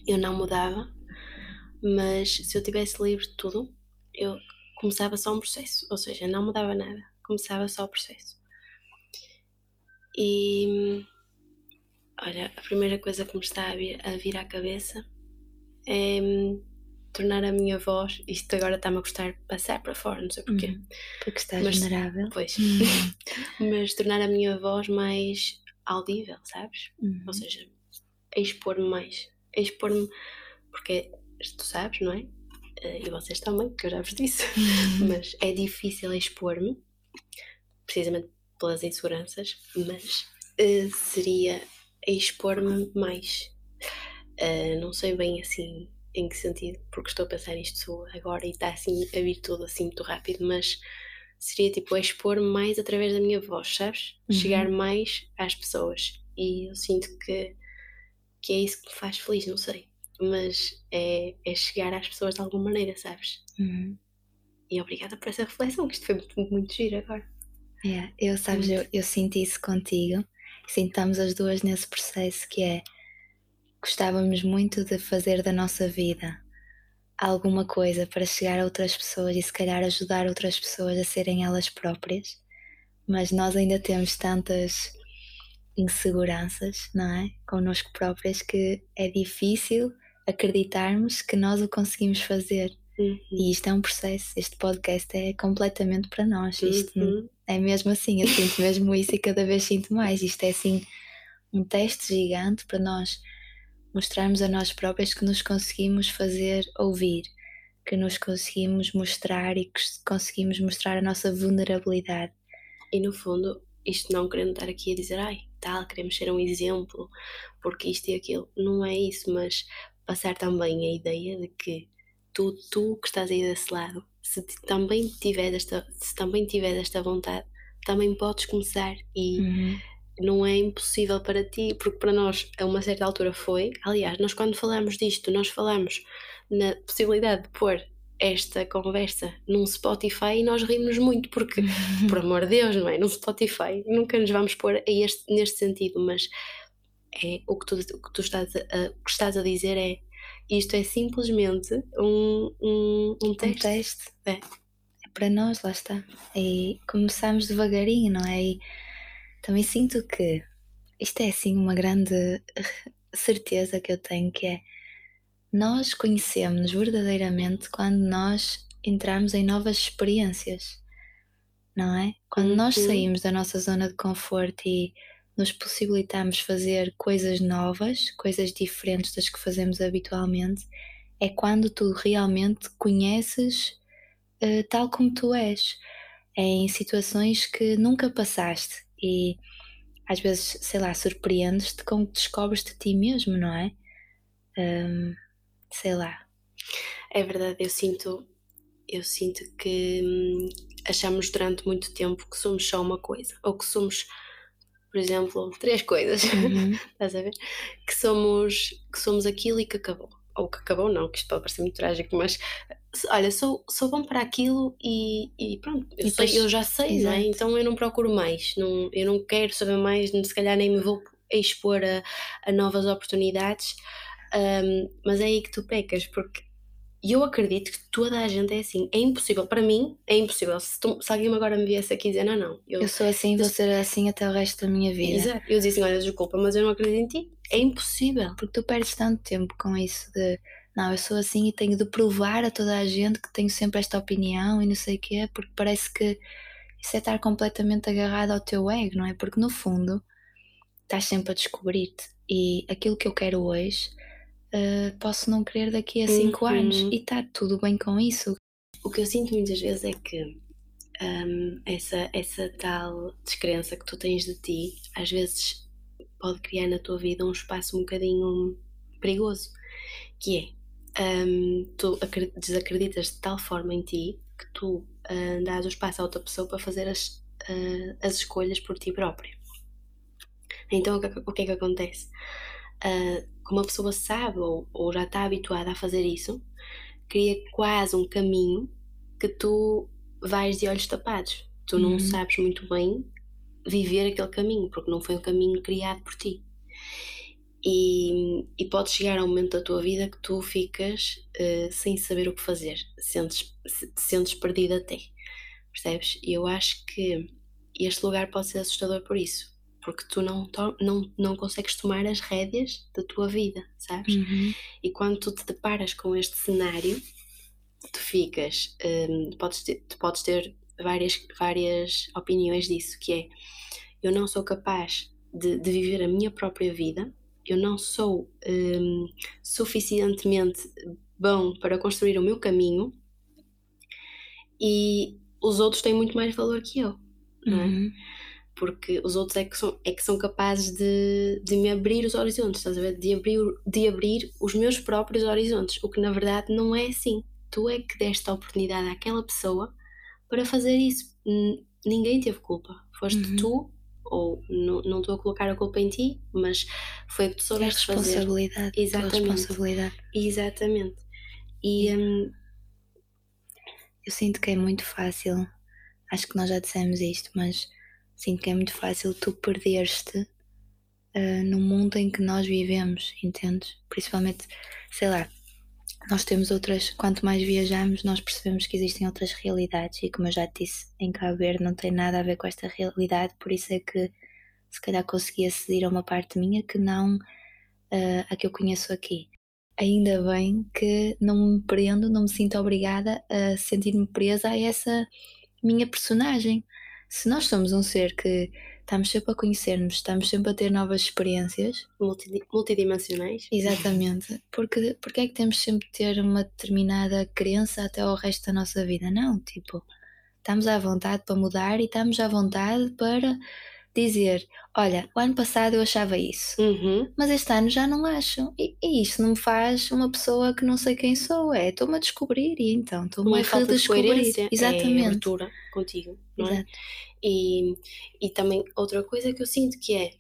eu não mudava, mas se eu tivesse livre de tudo, eu começava só um processo, ou seja, não mudava nada, começava só o processo. E olha, a primeira coisa que me está a vir, a vir à cabeça é tornar a minha voz, isto agora está-me a custar passar para fora, não sei porquê. Uhum. Porque estás Mas- vulnerável. Pois. Uhum. mas tornar a minha voz mais audível, sabes? Uhum. Ou seja, expor-me mais. Expor-me, porque tu sabes, não é? Eh, E vocês também, que eu já vos disse. Uhum. Mas é difícil expor-me, precisamente pelas inseguranças, mas eh, seria expor-me mais. Eh, não sei bem assim em que sentido, porque estou a pensar nisto agora e está assim a vir tudo assim muito rápido, mas seria tipo expor-me mais através da minha voz, sabes? Uhum. Chegar mais às pessoas. E eu sinto que, que é isso que me faz feliz, não sei. Mas é, é chegar às pessoas de alguma maneira, sabes? Uhum. E obrigada por essa reflexão, que isto foi muito, muito, giro agora. Yeah, eu, sabes, eu, eu sinto isso contigo. Estamos as duas nesse processo que é gostávamos muito de fazer da nossa vida alguma coisa para chegar a outras pessoas e se calhar ajudar outras pessoas a serem elas próprias, mas nós ainda temos tantas inseguranças, não é? Connosco próprias que é difícil acreditarmos que nós o conseguimos fazer. E isto é um processo, este podcast é completamente para nós. Isto Uhum. é mesmo assim, eu sinto mesmo isso e cada vez sinto mais. Isto é assim um teste gigante para nós mostrarmos a nós próprias que nos conseguimos fazer ouvir, que nos conseguimos mostrar e que conseguimos mostrar a nossa vulnerabilidade. E no fundo, isto não querendo estar aqui a dizer, ai, tal, queremos ser um exemplo, porque isto e aquilo. Não é isso, mas passar também a ideia de que tu, tu que estás aí desse lado, se também tiveres esta, se também tiveres esta vontade, também podes começar e Uhum. Não é impossível para ti, porque para nós a uma certa altura foi. Aliás, nós quando falamos disto, nós falamos na possibilidade de pôr esta conversa num Spotify e nós rimos muito, porque, por amor de Deus, não é? Num Spotify nunca nos vamos pôr a este, neste sentido, mas é o que tu, o que tu estás, a, o que estás a dizer é isto é simplesmente um, um, um Um teste. teste. É. É para nós, lá está. E começamos devagarinho, não é? E também sinto que isto é assim uma grande certeza que eu tenho que é nós conhecemos verdadeiramente quando nós entramos em novas experiências, não é? Quando nós Uhum. saímos da nossa zona de conforto e nos possibilitamos fazer coisas novas, coisas diferentes das que fazemos habitualmente, é quando tu realmente conheces eh, tal como tu és, em situações que nunca passaste e às vezes, sei lá, surpreendes-te com que descobres de ti mesmo, não é? Hum, sei lá. É verdade, eu sinto, eu sinto que hum, achamos durante muito tempo que somos só uma coisa, ou que somos, por exemplo, três coisas, Uhum. estás a ver? Que somos, que somos aquilo e que acabou. Ou que acabou não, que isto pode parecer muito trágico, mas olha, sou, sou bom para aquilo e, e pronto, eu, E sei, depois- eu já sei, é? exato. Então eu não procuro mais, não, eu não quero saber mais, se calhar nem me vou expor a, a novas oportunidades, hum, mas é aí que tu pecas, porque eu acredito que toda a gente é assim. É impossível, para mim, é impossível. Se, tu- se alguém agora me viesse aqui dizer, não, não, eu, Eu sou assim, vou ser assim até o resto da minha vida. Exato. eu dizia assim, olha, desculpa, mas eu não acredito em ti. É impossível. Porque tu perdes tanto tempo com isso de não, eu sou assim e tenho de provar a toda a gente que tenho sempre esta opinião e não sei o quê, porque parece que isso é estar completamente agarrado ao teu ego, não é? Porque no fundo estás sempre a descobrir-te e aquilo que eu quero hoje eh, posso não querer daqui a cinco Uhum. anos e está tudo bem com isso. O que eu sinto muitas vezes é que hum, essa, essa tal descrença que tu tens de ti, às vezes pode criar na tua vida um espaço um bocadinho perigoso, que é, um, tu desacreditas de tal forma em ti que tu uh, dás o espaço a outra pessoa para fazer as, uh, as escolhas por ti próprio. Então o que, o que é que acontece? Uh, como a pessoa sabe ou, ou já está habituada a fazer isso, cria quase um caminho que tu vais de olhos tapados. Tu não uhum. sabes muito bem viver aquele caminho, porque não foi um caminho criado por ti. E, e pode chegar a um momento da tua vida que tu ficas uh, sem saber o que fazer, sentes, sentes perdida até, percebes? E eu acho que este lugar pode ser assustador por isso, porque tu não, não, não consegues tomar as rédeas da tua vida, sabes? Uhum. E quando tu te deparas com este cenário, tu ficas, um, podes ter, tu podes ter várias, várias opiniões disso, que é eu não sou capaz de, de viver a minha própria vida, eu não sou um, suficientemente bom para construir o meu caminho e os outros têm muito mais valor que eu, não é? Uhum. Porque os outros é que são, é que são capazes de, de me abrir os horizontes, estás a ver? De abrir, de abrir os meus próprios horizontes, o que na verdade não é assim. Tu é que deste a oportunidade àquela pessoa para fazer isso. Ninguém teve culpa. Foste uhum. tu ou não estou a colocar a culpa em ti, mas foi o que tu soubeste é responsabilidade, fazer. Exatamente. responsabilidade. Exatamente. E hum, eu sinto que é muito fácil, acho que nós já dissemos isto, mas sinto que é muito fácil tu perderes-te uh, no mundo em que nós vivemos, entendes? Principalmente, sei lá, nós temos outras, quanto mais viajamos, nós percebemos que existem outras realidades e como eu já te disse, em Cabo Verde não tem nada a ver com esta realidade, por isso é que se calhar consegui aceder a uma parte minha que não uh, a que eu conheço aqui. Ainda bem que não me prendo, não me sinto obrigada a sentir-me presa a essa minha personagem. Se nós somos um ser que estamos sempre a conhecer-nos, estamos sempre a ter novas experiências. multidimensionais. Exatamente. Porque, porque é que temos sempre de ter uma determinada crença até ao resto da nossa vida? Não, tipo, estamos à vontade para mudar e estamos à vontade para dizer: Olha, o ano passado eu achava isso, uhum. mas este ano já não acho. E, e isso não me faz uma pessoa que não sei quem sou. É, estou-me a descobrir e então estou-me a é redescobrir. De Exatamente. É abertura contigo, não é? E, e também outra coisa que eu sinto que é.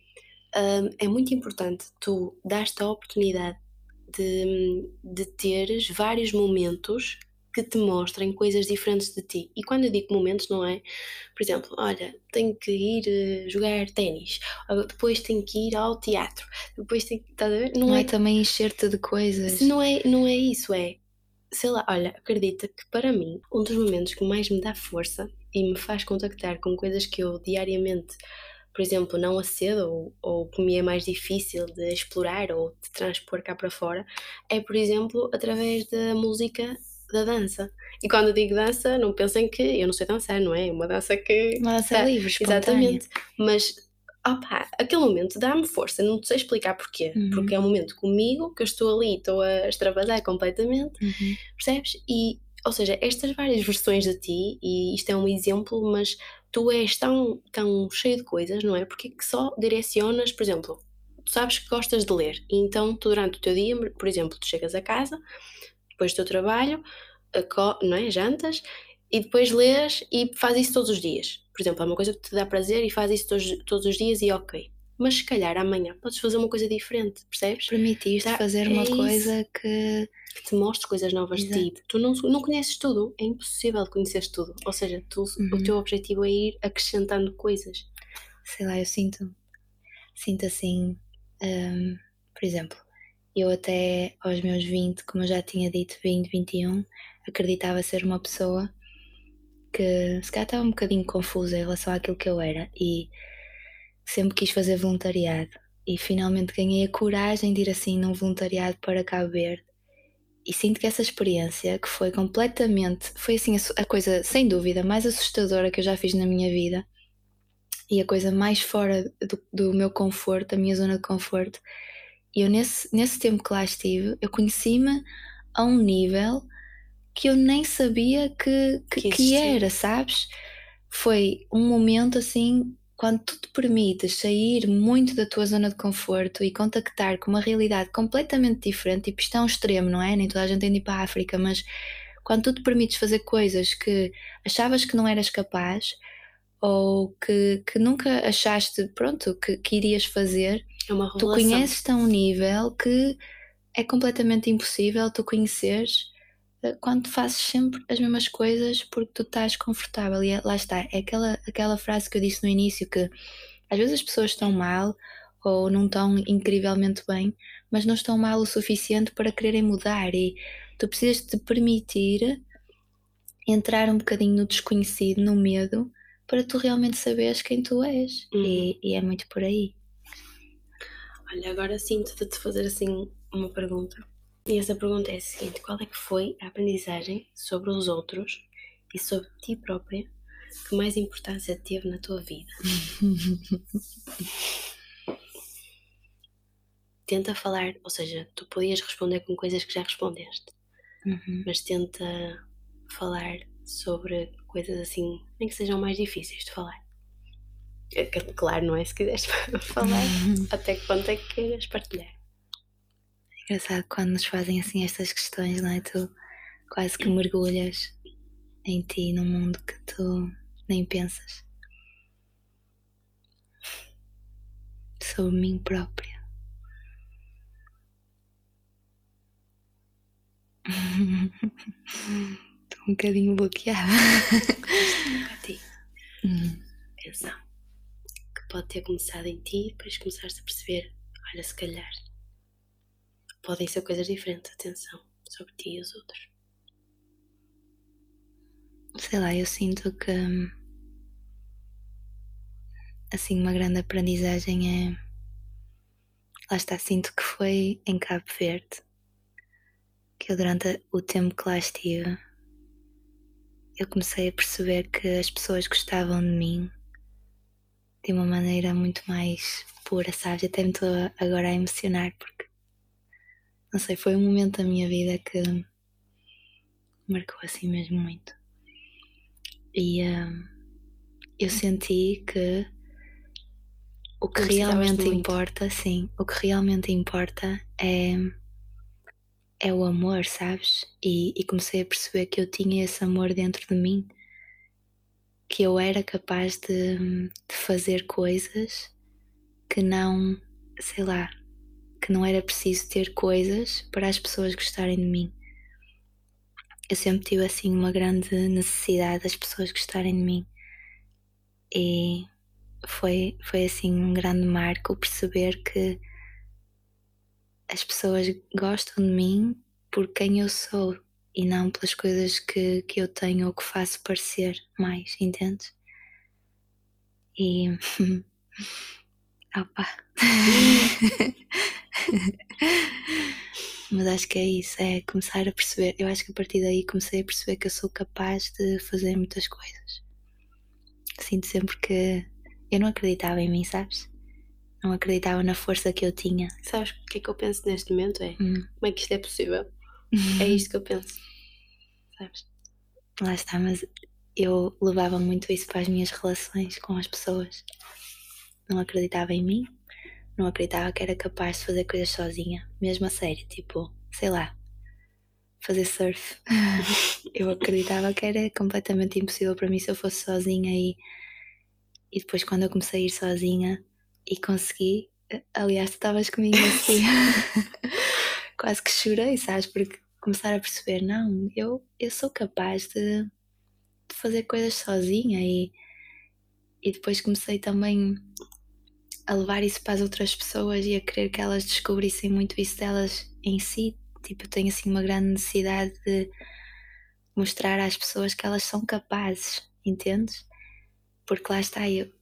Um, é muito importante tu dar-te a oportunidade de, de teres vários momentos que te mostrem coisas diferentes de ti. E quando eu digo momentos, não é? Por exemplo, olha, tenho que ir uh, jogar ténis, depois tenho que ir ao teatro, depois tenho que. Estás a ver? Não, não é, é também encher-te de coisas. Não é, não é isso, é. Sei lá, olha, acredita que para mim, um dos momentos que mais me dá força e me faz contactar com coisas que eu diariamente por exemplo, não acedo ou, ou que me é mais difícil de explorar ou de transpor cá para fora, é, por exemplo, através da música da dança. E quando digo dança, não pensem que eu não sei dançar, não é? É uma dança que. Uma dança tá, livre, espontânea. Exatamente. Mas, opá, aquele momento dá-me força, não sei explicar porquê. Uhum. Porque é um momento comigo, que eu estou ali, estou a extravasar completamente, uhum. percebes? E, ou seja, estas várias versões de ti, e isto é um exemplo, mas tu és tão, tão cheio de coisas, não é? Porque que só direcionas, por exemplo, tu sabes que gostas de ler, então tu, durante o teu dia, por exemplo, tu chegas a casa depois do teu trabalho, não é? jantas, e depois lês e faz isso todos os dias. Por exemplo, é uma coisa que te dá prazer e faz isso todos, todos os dias e ok. Mas se calhar amanhã podes fazer uma coisa diferente, percebes? Permitiste fazer é uma isso. coisa que... que te mostre coisas novas Exato. de ti. Tu não, não conheces tudo, é impossível conhecer tudo. Ou seja, tu, uhum. o teu objetivo é ir acrescentando coisas. Sei lá, eu sinto, sinto assim, um, por exemplo, eu até aos meus 20, como eu já tinha dito, 20, 21, acreditava ser uma pessoa que se calhar estava um bocadinho confusa em relação àquilo que eu era e sempre quis fazer voluntariado. E finalmente ganhei a coragem de ir assim num voluntariado para Cabo Verde. E sinto que essa experiência que foi completamente, foi assim a, coisa sem dúvida mais assustadora que eu já fiz na minha vida e a coisa mais fora do, do meu conforto, da minha zona de conforto eu nesse, nesse tempo que lá estive, eu conheci-me a um nível que eu nem sabia que, que, que, que era, sabes? Foi um momento assim quando tu te permites sair muito da tua zona de conforto e contactar com uma realidade completamente diferente, tipo, isto é um extremo, não é? Nem toda a gente tem de ir para a África, mas quando tu te permites fazer coisas que achavas que não eras capaz ou que, que nunca achaste, pronto, que, que irias fazer, É uma tu conheces-te a um nível que é completamente impossível tu conheceres eh, quando fazes sempre as mesmas coisas porque tu estás confortável. E é- lá está, é aquela, aquela frase que eu disse no início que às vezes as pessoas estão mal ou não estão incrivelmente bem, mas não estão mal o suficiente para quererem mudar. E tu precisas te permitir entrar um bocadinho no desconhecido, no medo, para tu realmente saberes quem tu és. Uhum. E, e é muito por aí. Olha, agora sinto de te fazer assim uma pergunta. E essa pergunta é a seguinte: qual é que foi a aprendizagem sobre os outros e sobre ti própria que mais importância teve na tua vida? Tenta falar, ou seja, tu podias responder com coisas que já respondeste, Uhum. mas tenta falar sobre coisas assim, nem que sejam mais difíceis de falar. É Claro, não é se quiseres falar, até que ponto é que queiras partilhar. Engraçado quando nos fazem assim estas questões, não é? Tu quase que mergulhas em ti, num mundo que tu nem pensas. Sobre mim própria. Um bocadinho bloqueada. Ti. Hum, atenção que pode ter começado em ti e depois começaste a perceber, olha, se calhar podem ser coisas diferentes, atenção, sobre ti e os outros. sei lá, eu sinto que hum, assim uma grande aprendizagem é lá está, sinto que foi em Cabo Verde que eu durante o tempo que lá estive eu comecei a perceber que as pessoas gostavam de mim de uma maneira muito mais pura, sabes? Até me estou agora a emocionar porque não sei, foi um momento da minha vida que marcou assim mesmo muito. E hum, eu senti que o que realmente importa, sim, o que realmente importa é, é o amor, sabes? E, e comecei a perceber que eu tinha esse amor dentro de mim, que eu era capaz de, de fazer coisas que não, sei lá, que não era preciso ter coisas para as pessoas gostarem de mim. Eu sempre tive assim uma grande necessidade das pessoas gostarem de mim. E foi, foi assim um grande marco perceber que as pessoas gostam de mim por quem eu sou e não pelas coisas que, que eu tenho ou que faço parecer mais, entendes? E. Opa! Mas acho que é isso, é começar a perceber. Eu acho que a partir daí comecei a perceber que eu sou capaz de fazer muitas coisas. Sinto sempre que eu não acreditava em mim, sabes? Não acreditava na força que eu tinha. Sabes o que é que eu penso neste momento? É Hum. como é que isto é possível? É isto que eu penso. Sabes? Lá está, mas eu levava muito isso para as minhas relações com as pessoas. Não acreditava em mim, não acreditava que era capaz de fazer coisas sozinha, mesmo a sério, tipo, sei lá, fazer surf. eu acreditava que era completamente impossível para mim se eu fosse sozinha e, e depois quando eu comecei a ir sozinha e consegui, aliás, tu estavas comigo assim, quase que chorei, sabes? Porque começar a perceber, não, eu, eu sou capaz de, de fazer coisas sozinha e, e depois comecei também a levar isso para as outras pessoas e a querer que elas descobrissem muito isso delas em si. Tipo, eu tenho assim uma grande necessidade de mostrar às pessoas que elas são capazes, entendes? Porque lá está, eu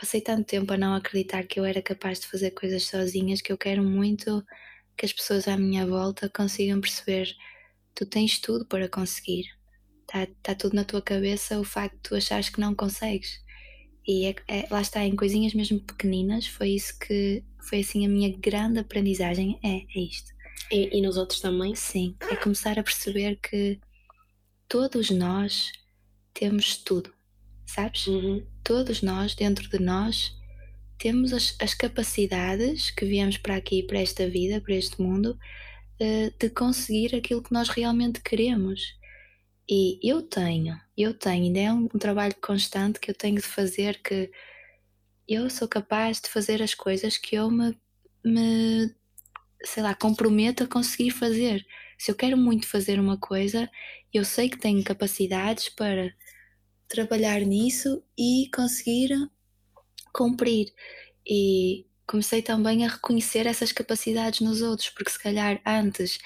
passei tanto tempo a não acreditar que eu era capaz de fazer coisas sozinhas que eu quero muito que as pessoas à minha volta consigam perceber tu tens tudo para conseguir. Está tá tudo na tua cabeça o facto de tu achares que não consegues. E é, é- lá está, em coisinhas mesmo pequeninas, foi isso que foi assim a minha grande aprendizagem. É, é isto. E, e nos outros também? Sim, é começar a perceber que todos nós temos tudo, sabes? Uhum. todos nós, dentro de nós, temos as, as capacidades que viemos para aqui, para esta vida, para este mundo, uh, de conseguir aquilo que nós realmente queremos. E eu tenho, eu tenho, ainda é um, um trabalho constante que eu tenho de fazer que eu sou capaz de fazer as coisas que eu me, me sei lá, comprometo a conseguir fazer. Se eu quero muito fazer uma coisa, eu sei que tenho capacidades para trabalhar nisso e conseguir cumprir. E comecei também a reconhecer essas capacidades nos outros, porque se calhar antes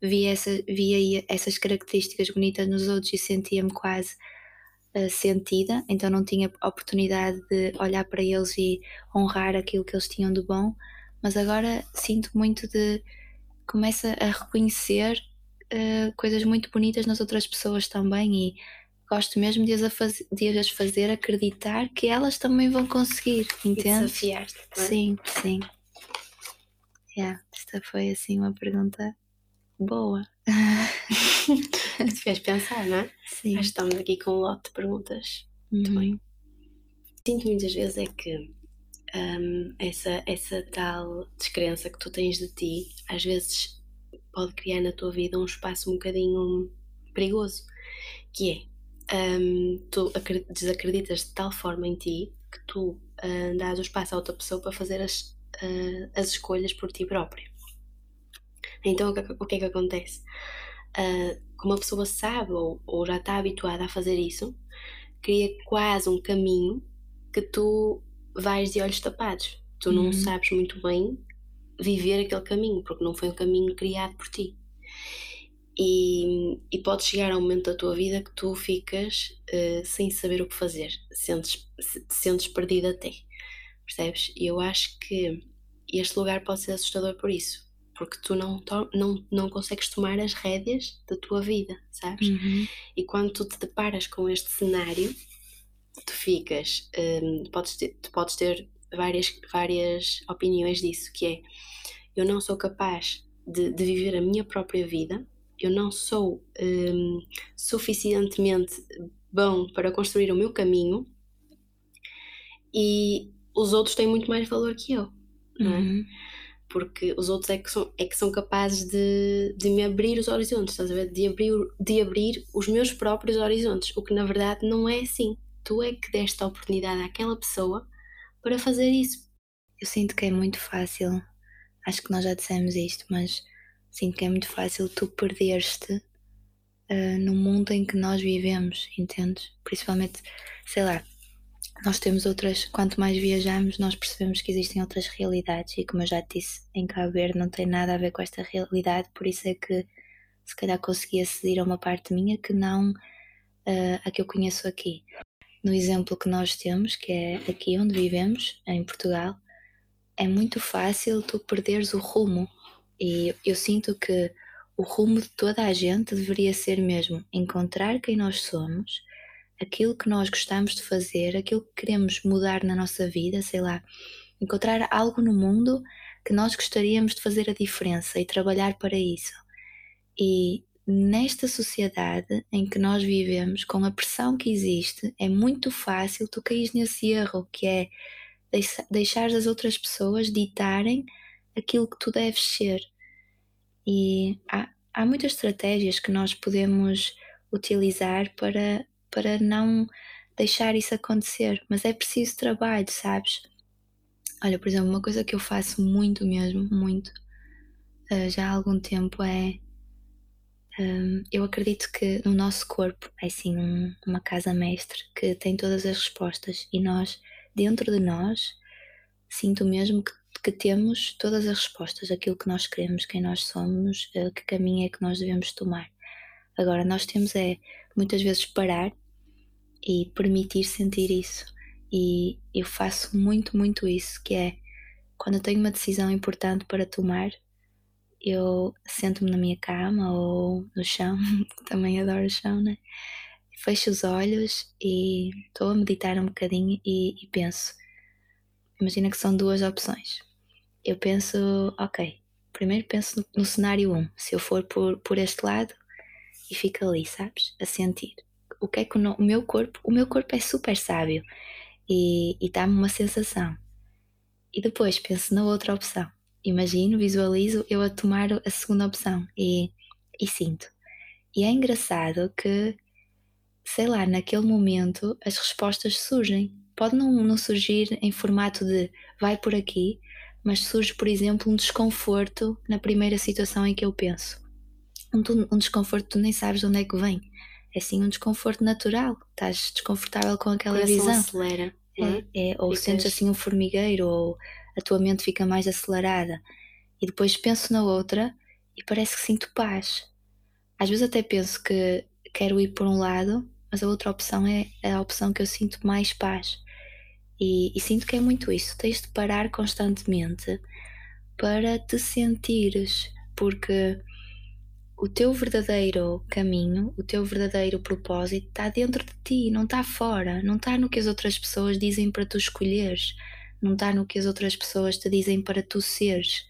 via, essa, via essas características bonitas nos outros e sentia-me quase uh, sentida, então não tinha oportunidade de olhar para eles e honrar aquilo que eles tinham de bom, mas agora sinto muito de começa a reconhecer uh, coisas muito bonitas nas outras pessoas também e gosto mesmo de as, fazer, de as fazer acreditar que elas também vão conseguir, entende? Desafiar-te. É? Sim, sim. Yeah, esta foi assim uma pergunta boa. Te fez pensar, não é? Sim. Que estamos aqui com um lote de perguntas. Muito uhum. bem. Sinto muitas vezes é que um, essa, essa tal descrença que tu tens de ti, às vezes pode criar na tua vida um espaço um bocadinho perigoso, que é um, tu desacreditas de tal forma em ti que tu uh, dás o espaço a outra pessoa para fazer as, uh, as escolhas por ti próprio. Então o que, o que é que acontece? Uh, como a pessoa sabe ou, ou já está habituada a fazer isso, cria quase um caminho que tu vais de olhos tapados. Tu não uhum. sabes muito bem viver aquele caminho, porque não foi um caminho criado por ti. E, e pode chegar a um momento da tua vida que tu ficas uh, sem saber o que fazer, sentes, sentes perdido até, percebes? E eu acho que este lugar pode ser assustador por isso, porque tu não, não, não consegues tomar as rédeas da tua vida, sabes? Uhum. E quando tu te deparas com este cenário, tu ficas, um, podes ter, tu podes ter várias, várias opiniões disso, que é eu não sou capaz de, de viver a minha própria vida, eu não sou um, suficientemente bom para construir o meu caminho e os outros têm muito mais valor que eu, não é? Uhum. Porque os outros é que são, é que são capazes de, de me abrir os horizontes, estás a ver? De abrir, de abrir os meus próprios horizontes, o que na verdade não é assim. Tu é que deste a oportunidade àquela pessoa para fazer isso. Eu sinto que é muito fácil, acho que nós já dissemos isto, mas Sinto que é muito fácil tu perderes-te uh, no mundo em que nós vivemos, entendes? Principalmente, sei lá, nós temos outras, quanto mais viajamos, nós percebemos que existem outras realidades e como eu já te disse, em Cabo Verde não tem nada a ver com esta realidade, por isso é que se calhar consegui aceder a uma parte minha que não uh, a que eu conheço aqui. No exemplo que nós temos, que é aqui onde vivemos, em Portugal, é muito fácil tu perderes o rumo e eu sinto que o rumo de toda a gente deveria ser mesmo encontrar quem nós somos, aquilo que nós gostamos de fazer, aquilo que queremos mudar na nossa vida, sei lá, encontrar algo no mundo que nós gostaríamos de fazer a diferença e trabalhar para isso. E nesta sociedade em que nós vivemos, com a pressão que existe, é muito fácil tu cair nesse erro que é deixar as outras pessoas ditarem aquilo que tu deves ser. E há, há muitas estratégias que nós podemos utilizar para, para não deixar isso acontecer, mas é preciso trabalho, sabes? Olha, por exemplo, uma coisa que eu faço muito mesmo, muito, uh, já há algum tempo é. Um, eu acredito que no nosso corpo é um, uma casa mestre que tem todas as respostas e nós, dentro de nós, sinto mesmo que que temos todas as respostas, aquilo que nós queremos, quem nós somos, eh, que caminho é que nós devemos tomar. Agora, nós temos é muitas vezes parar e permitir sentir isso. E eu faço muito, muito isso, que é quando eu tenho uma decisão importante para tomar, eu sento-me na minha cama ou no chão, também adoro o chão, né? Fecho os olhos e estou a meditar um bocadinho e, e penso. Imagina que são duas opções eu penso, ok, primeiro penso no, no cenário 1, um, se eu for por, por este lado e fico ali, sabes? A sentir. O que é que o, o meu corpo, o meu corpo é super sábio e, e dá-me uma sensação. E depois penso na outra opção. Imagino, visualizo eu a tomar a segunda opção e, e sinto. E é engraçado que, sei lá, naquele momento as respostas surgem. Pode não, não surgir em formato de vai por aqui, mas surge, por exemplo, um desconforto na primeira situação em que eu penso. Um, um desconforto que tu nem sabes de onde é que vem. É sim um desconforto natural. Estás desconfortável com aquela visão. acelera. É, é? é, ou Ficas... sentes assim um formigueiro, ou a tua mente fica mais acelerada. E depois penso na outra e parece que sinto paz. Às vezes até penso que quero ir por um lado, mas a outra opção é a opção que eu sinto mais paz. E, e sinto que é muito isso. Tens de parar constantemente para te sentires, porque o teu verdadeiro caminho, o teu verdadeiro propósito está dentro de ti, não está fora, não está no que as outras pessoas dizem para tu escolheres, não está no que as outras pessoas te dizem para tu seres,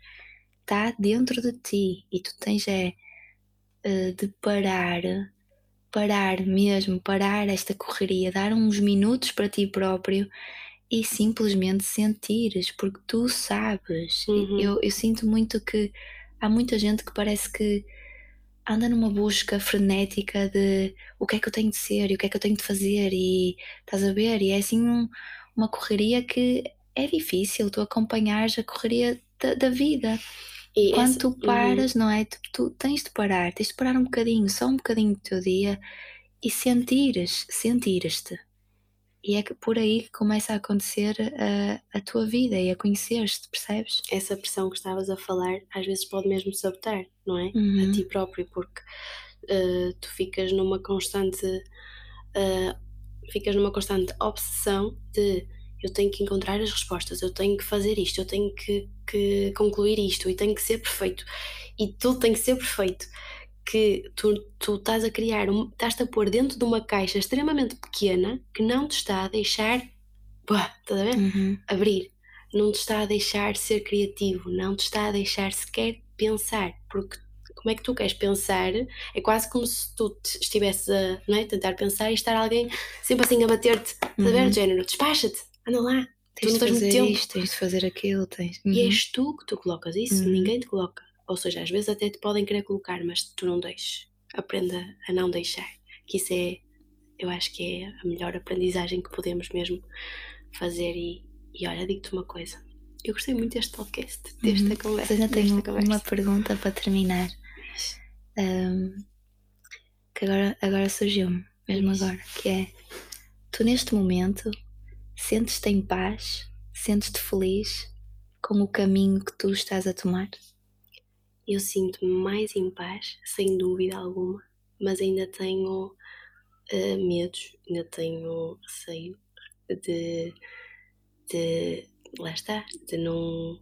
está dentro de ti. E tu tens é uh, de parar, parar mesmo, parar esta correria, dar uns minutos para ti próprio e simplesmente sentires, porque tu sabes. Uhum. Eu, eu sinto muito que há muita gente que parece que anda numa busca frenética de o que é que eu tenho de ser e o que é que eu tenho de fazer e estás a ver? E é assim um, uma correria que é difícil tu acompanhares a correria da, da vida. E Quando esse, tu paras, uhum. não é? Tu, tu, tens de parar, tens de parar um bocadinho, só um bocadinho do teu dia e sentires, sentires-te. E é que por aí que começa a acontecer a, a tua vida e a conhecer-te, percebes? Essa pressão que estavas a falar às vezes pode mesmo sabotar, não é? Uhum. A ti próprio, porque uh, tu ficas numa constante. Uh, ficas numa constante obsessão de eu tenho que encontrar as respostas, eu tenho que fazer isto, eu tenho que, que concluir isto e tenho que ser perfeito. E tudo tem que ser perfeito que tu, tu estás a criar, estás-te a pôr dentro de uma caixa extremamente pequena que não te está a deixar pá, estás a ver? Uhum. abrir, não te está a deixar ser criativo, não te está a deixar sequer pensar, porque como é que tu queres pensar? É quase como se tu estivesses a é, tentar pensar e estar alguém sempre assim a bater-te, uhum. a ver, uhum. género, despacha-te, anda lá. Tens tu não de fazer isto, tens de fazer aquilo, tens. Uhum. E és tu que tu colocas isso, uhum. ninguém te coloca. Ou seja, às vezes até te podem querer colocar, mas tu não deixes. Aprenda a não deixar. Que isso é, eu acho que é a melhor aprendizagem que podemos mesmo fazer. E, e olha, digo-te uma coisa. Eu gostei muito deste podcast, desta uhum. conversa. Ainda tenho uma pergunta para terminar. Um, que agora, agora surgiu-me, mesmo agora, que é tu neste momento sentes-te em paz, sentes-te feliz com o caminho que tu estás a tomar? Eu sinto-me mais em paz, sem dúvida alguma, mas ainda tenho uh, medos, ainda tenho receio de, de, lá está, de não,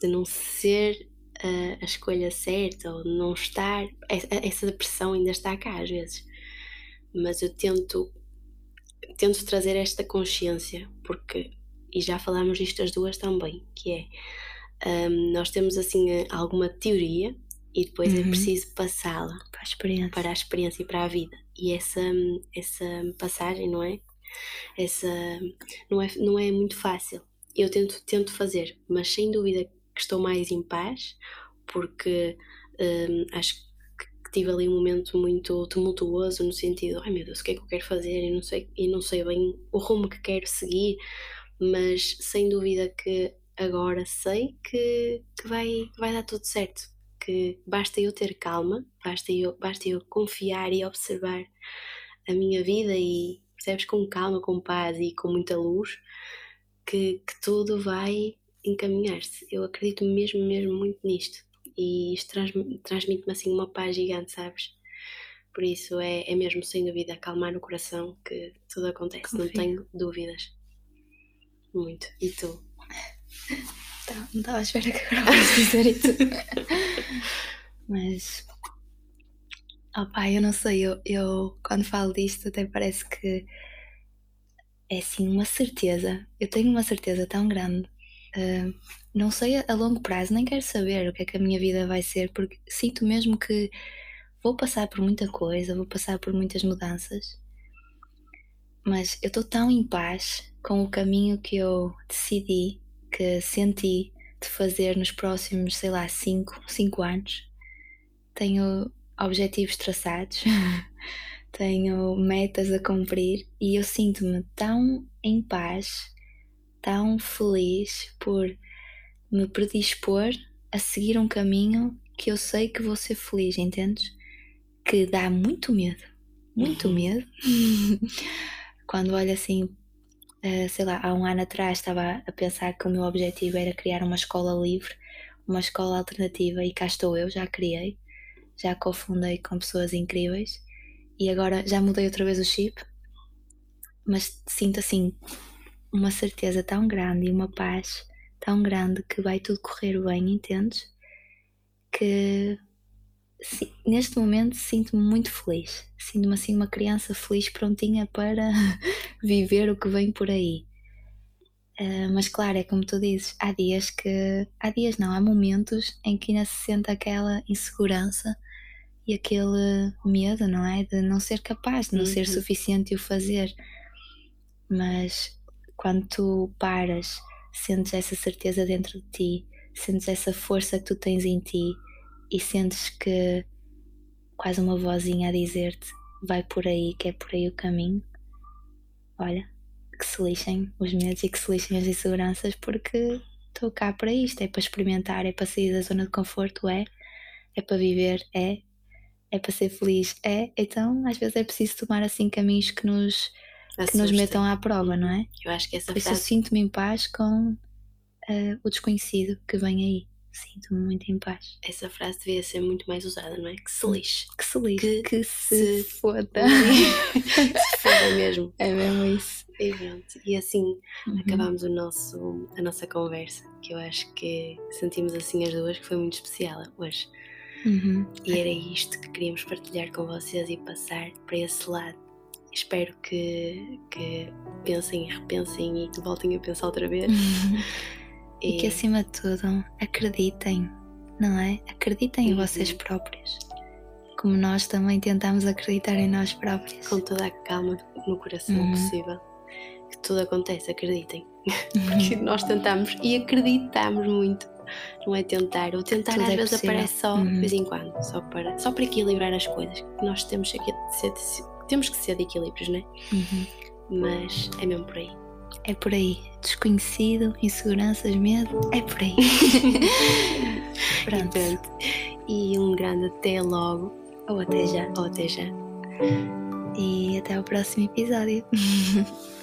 de não ser a, a escolha certa ou não estar, essa, essa depressão ainda está cá às vezes, mas eu tento, tento trazer esta consciência, porque, e já falámos disto as duas também, que é um, nós temos assim eh, alguma teoria e depois é uhum. é preciso passá-la para a experiência. para a experiência e para a vida. E essa essa passagem não é? Essa não é não é muito fácil. Eu tento tento fazer mas sem dúvida que estou mais em paz porque um, acho que tive ali um momento muito tumultuoso no sentido ai meu Deus o que é que eu quero fazer? E não sei e não sei bem o rumo que quero seguir mas sem dúvida que agora sei que, que vai, vai dar tudo certo. Que basta eu ter calma, basta eu, basta eu confiar e observar a minha vida e percebes com calma, com paz e com muita luz que, que tudo vai encaminhar-se. Eu acredito mesmo, mesmo muito nisto e isto transmite-me assim uma paz gigante, sabes? Por isso é, é mesmo sem dúvida acalmar o coração que tudo acontece, Confio. não tenho dúvidas. Muito. E tu? Tá, não estava à espera que agora fosse dizer isso. Mas. Oh pai, eu não sei, eu, eu quando falo disto até parece que é assim uma certeza. Eu tenho uma certeza tão grande. Uh, não sei a, a longo prazo, nem quero saber o que é que a minha vida vai ser, porque sinto mesmo que vou passar por muita coisa, vou passar por muitas mudanças, mas eu estou tão em paz com o caminho que eu decidi, que senti de fazer nos próximos, sei lá, 5 cinco, anos. Tenho objetivos traçados, tenho metas a cumprir e eu sinto-me tão em paz, tão feliz por me predispor a seguir um caminho que eu sei que vou ser feliz, entendes? Que dá muito medo, muito uhum. medo. Quando olho assim, uh, sei lá, há um ano atrás estava a pensar que o meu objetivo era criar uma escola livre, uma escola alternativa e cá estou eu, já criei, já cofundei com pessoas incríveis e agora já mudei outra vez o chip, mas sinto assim uma certeza tão grande e uma paz tão grande que vai tudo correr bem, entendes? Que sim, neste momento sinto-me muito feliz. Sinto-me assim uma criança feliz, prontinha para viver o que vem por aí. Uh, mas claro, é como tu dizes, há dias que. Há dias não, há momentos em que ainda se sente aquela insegurança e aquele medo, não é? De não ser capaz, de não uhum. ser suficiente o fazer. Mas quando tu paras, sentes essa certeza dentro de ti, sentes essa força que tu tens em ti e sentes que quase uma vozinha a dizer-te vai por aí, que é por aí o caminho. Olha, que se lixem os medos e que se lixem as inseguranças porque estou cá para isto, é para experimentar, é para sair da zona de conforto, é, é para viver, é, é para ser feliz, é. Então, às vezes é preciso tomar assim caminhos que nos, que nos metam à prova, não é? Eu acho que essa Por frase... isso eu sinto-me em paz com uh, o desconhecido que vem aí. Sinto-me muito em paz. Essa frase devia ser muito mais usada, não é? Que se lixe. Que se lixe. Que, que se, se foda. se foda mesmo. É mesmo isso. E pronto. E assim uhum. acabamos o nosso, a nossa conversa, que eu acho que sentimos assim as duas, que foi muito especial hoje. Uhum. E era isto que queríamos partilhar com vocês e passar para esse lado. Espero que, que pensem e repensem e que voltem a pensar outra vez. Uhum. E, e, que acima de tudo acreditem, não é? Acreditem uhum. em vocês próprios. Como nós também tentamos acreditar em nós próprios. Com toda a calma no coração uhum. possível. Que tudo acontece, acreditem. Porque uhum. nós tentamos e acreditamos muito não é tentar. O tentar Tudo às é vezes possível. aparece só uhum. de vez em quando, só para, só para equilibrar as coisas. Nós temos, que ser, temos que ser de equilíbrios, não é? Uhum. Mas é mesmo por aí. É por aí. Desconhecido, inseguranças, medo, é por aí. Pronto. E um grande até logo. Ou até já. Ou até já. E até o próximo episódio.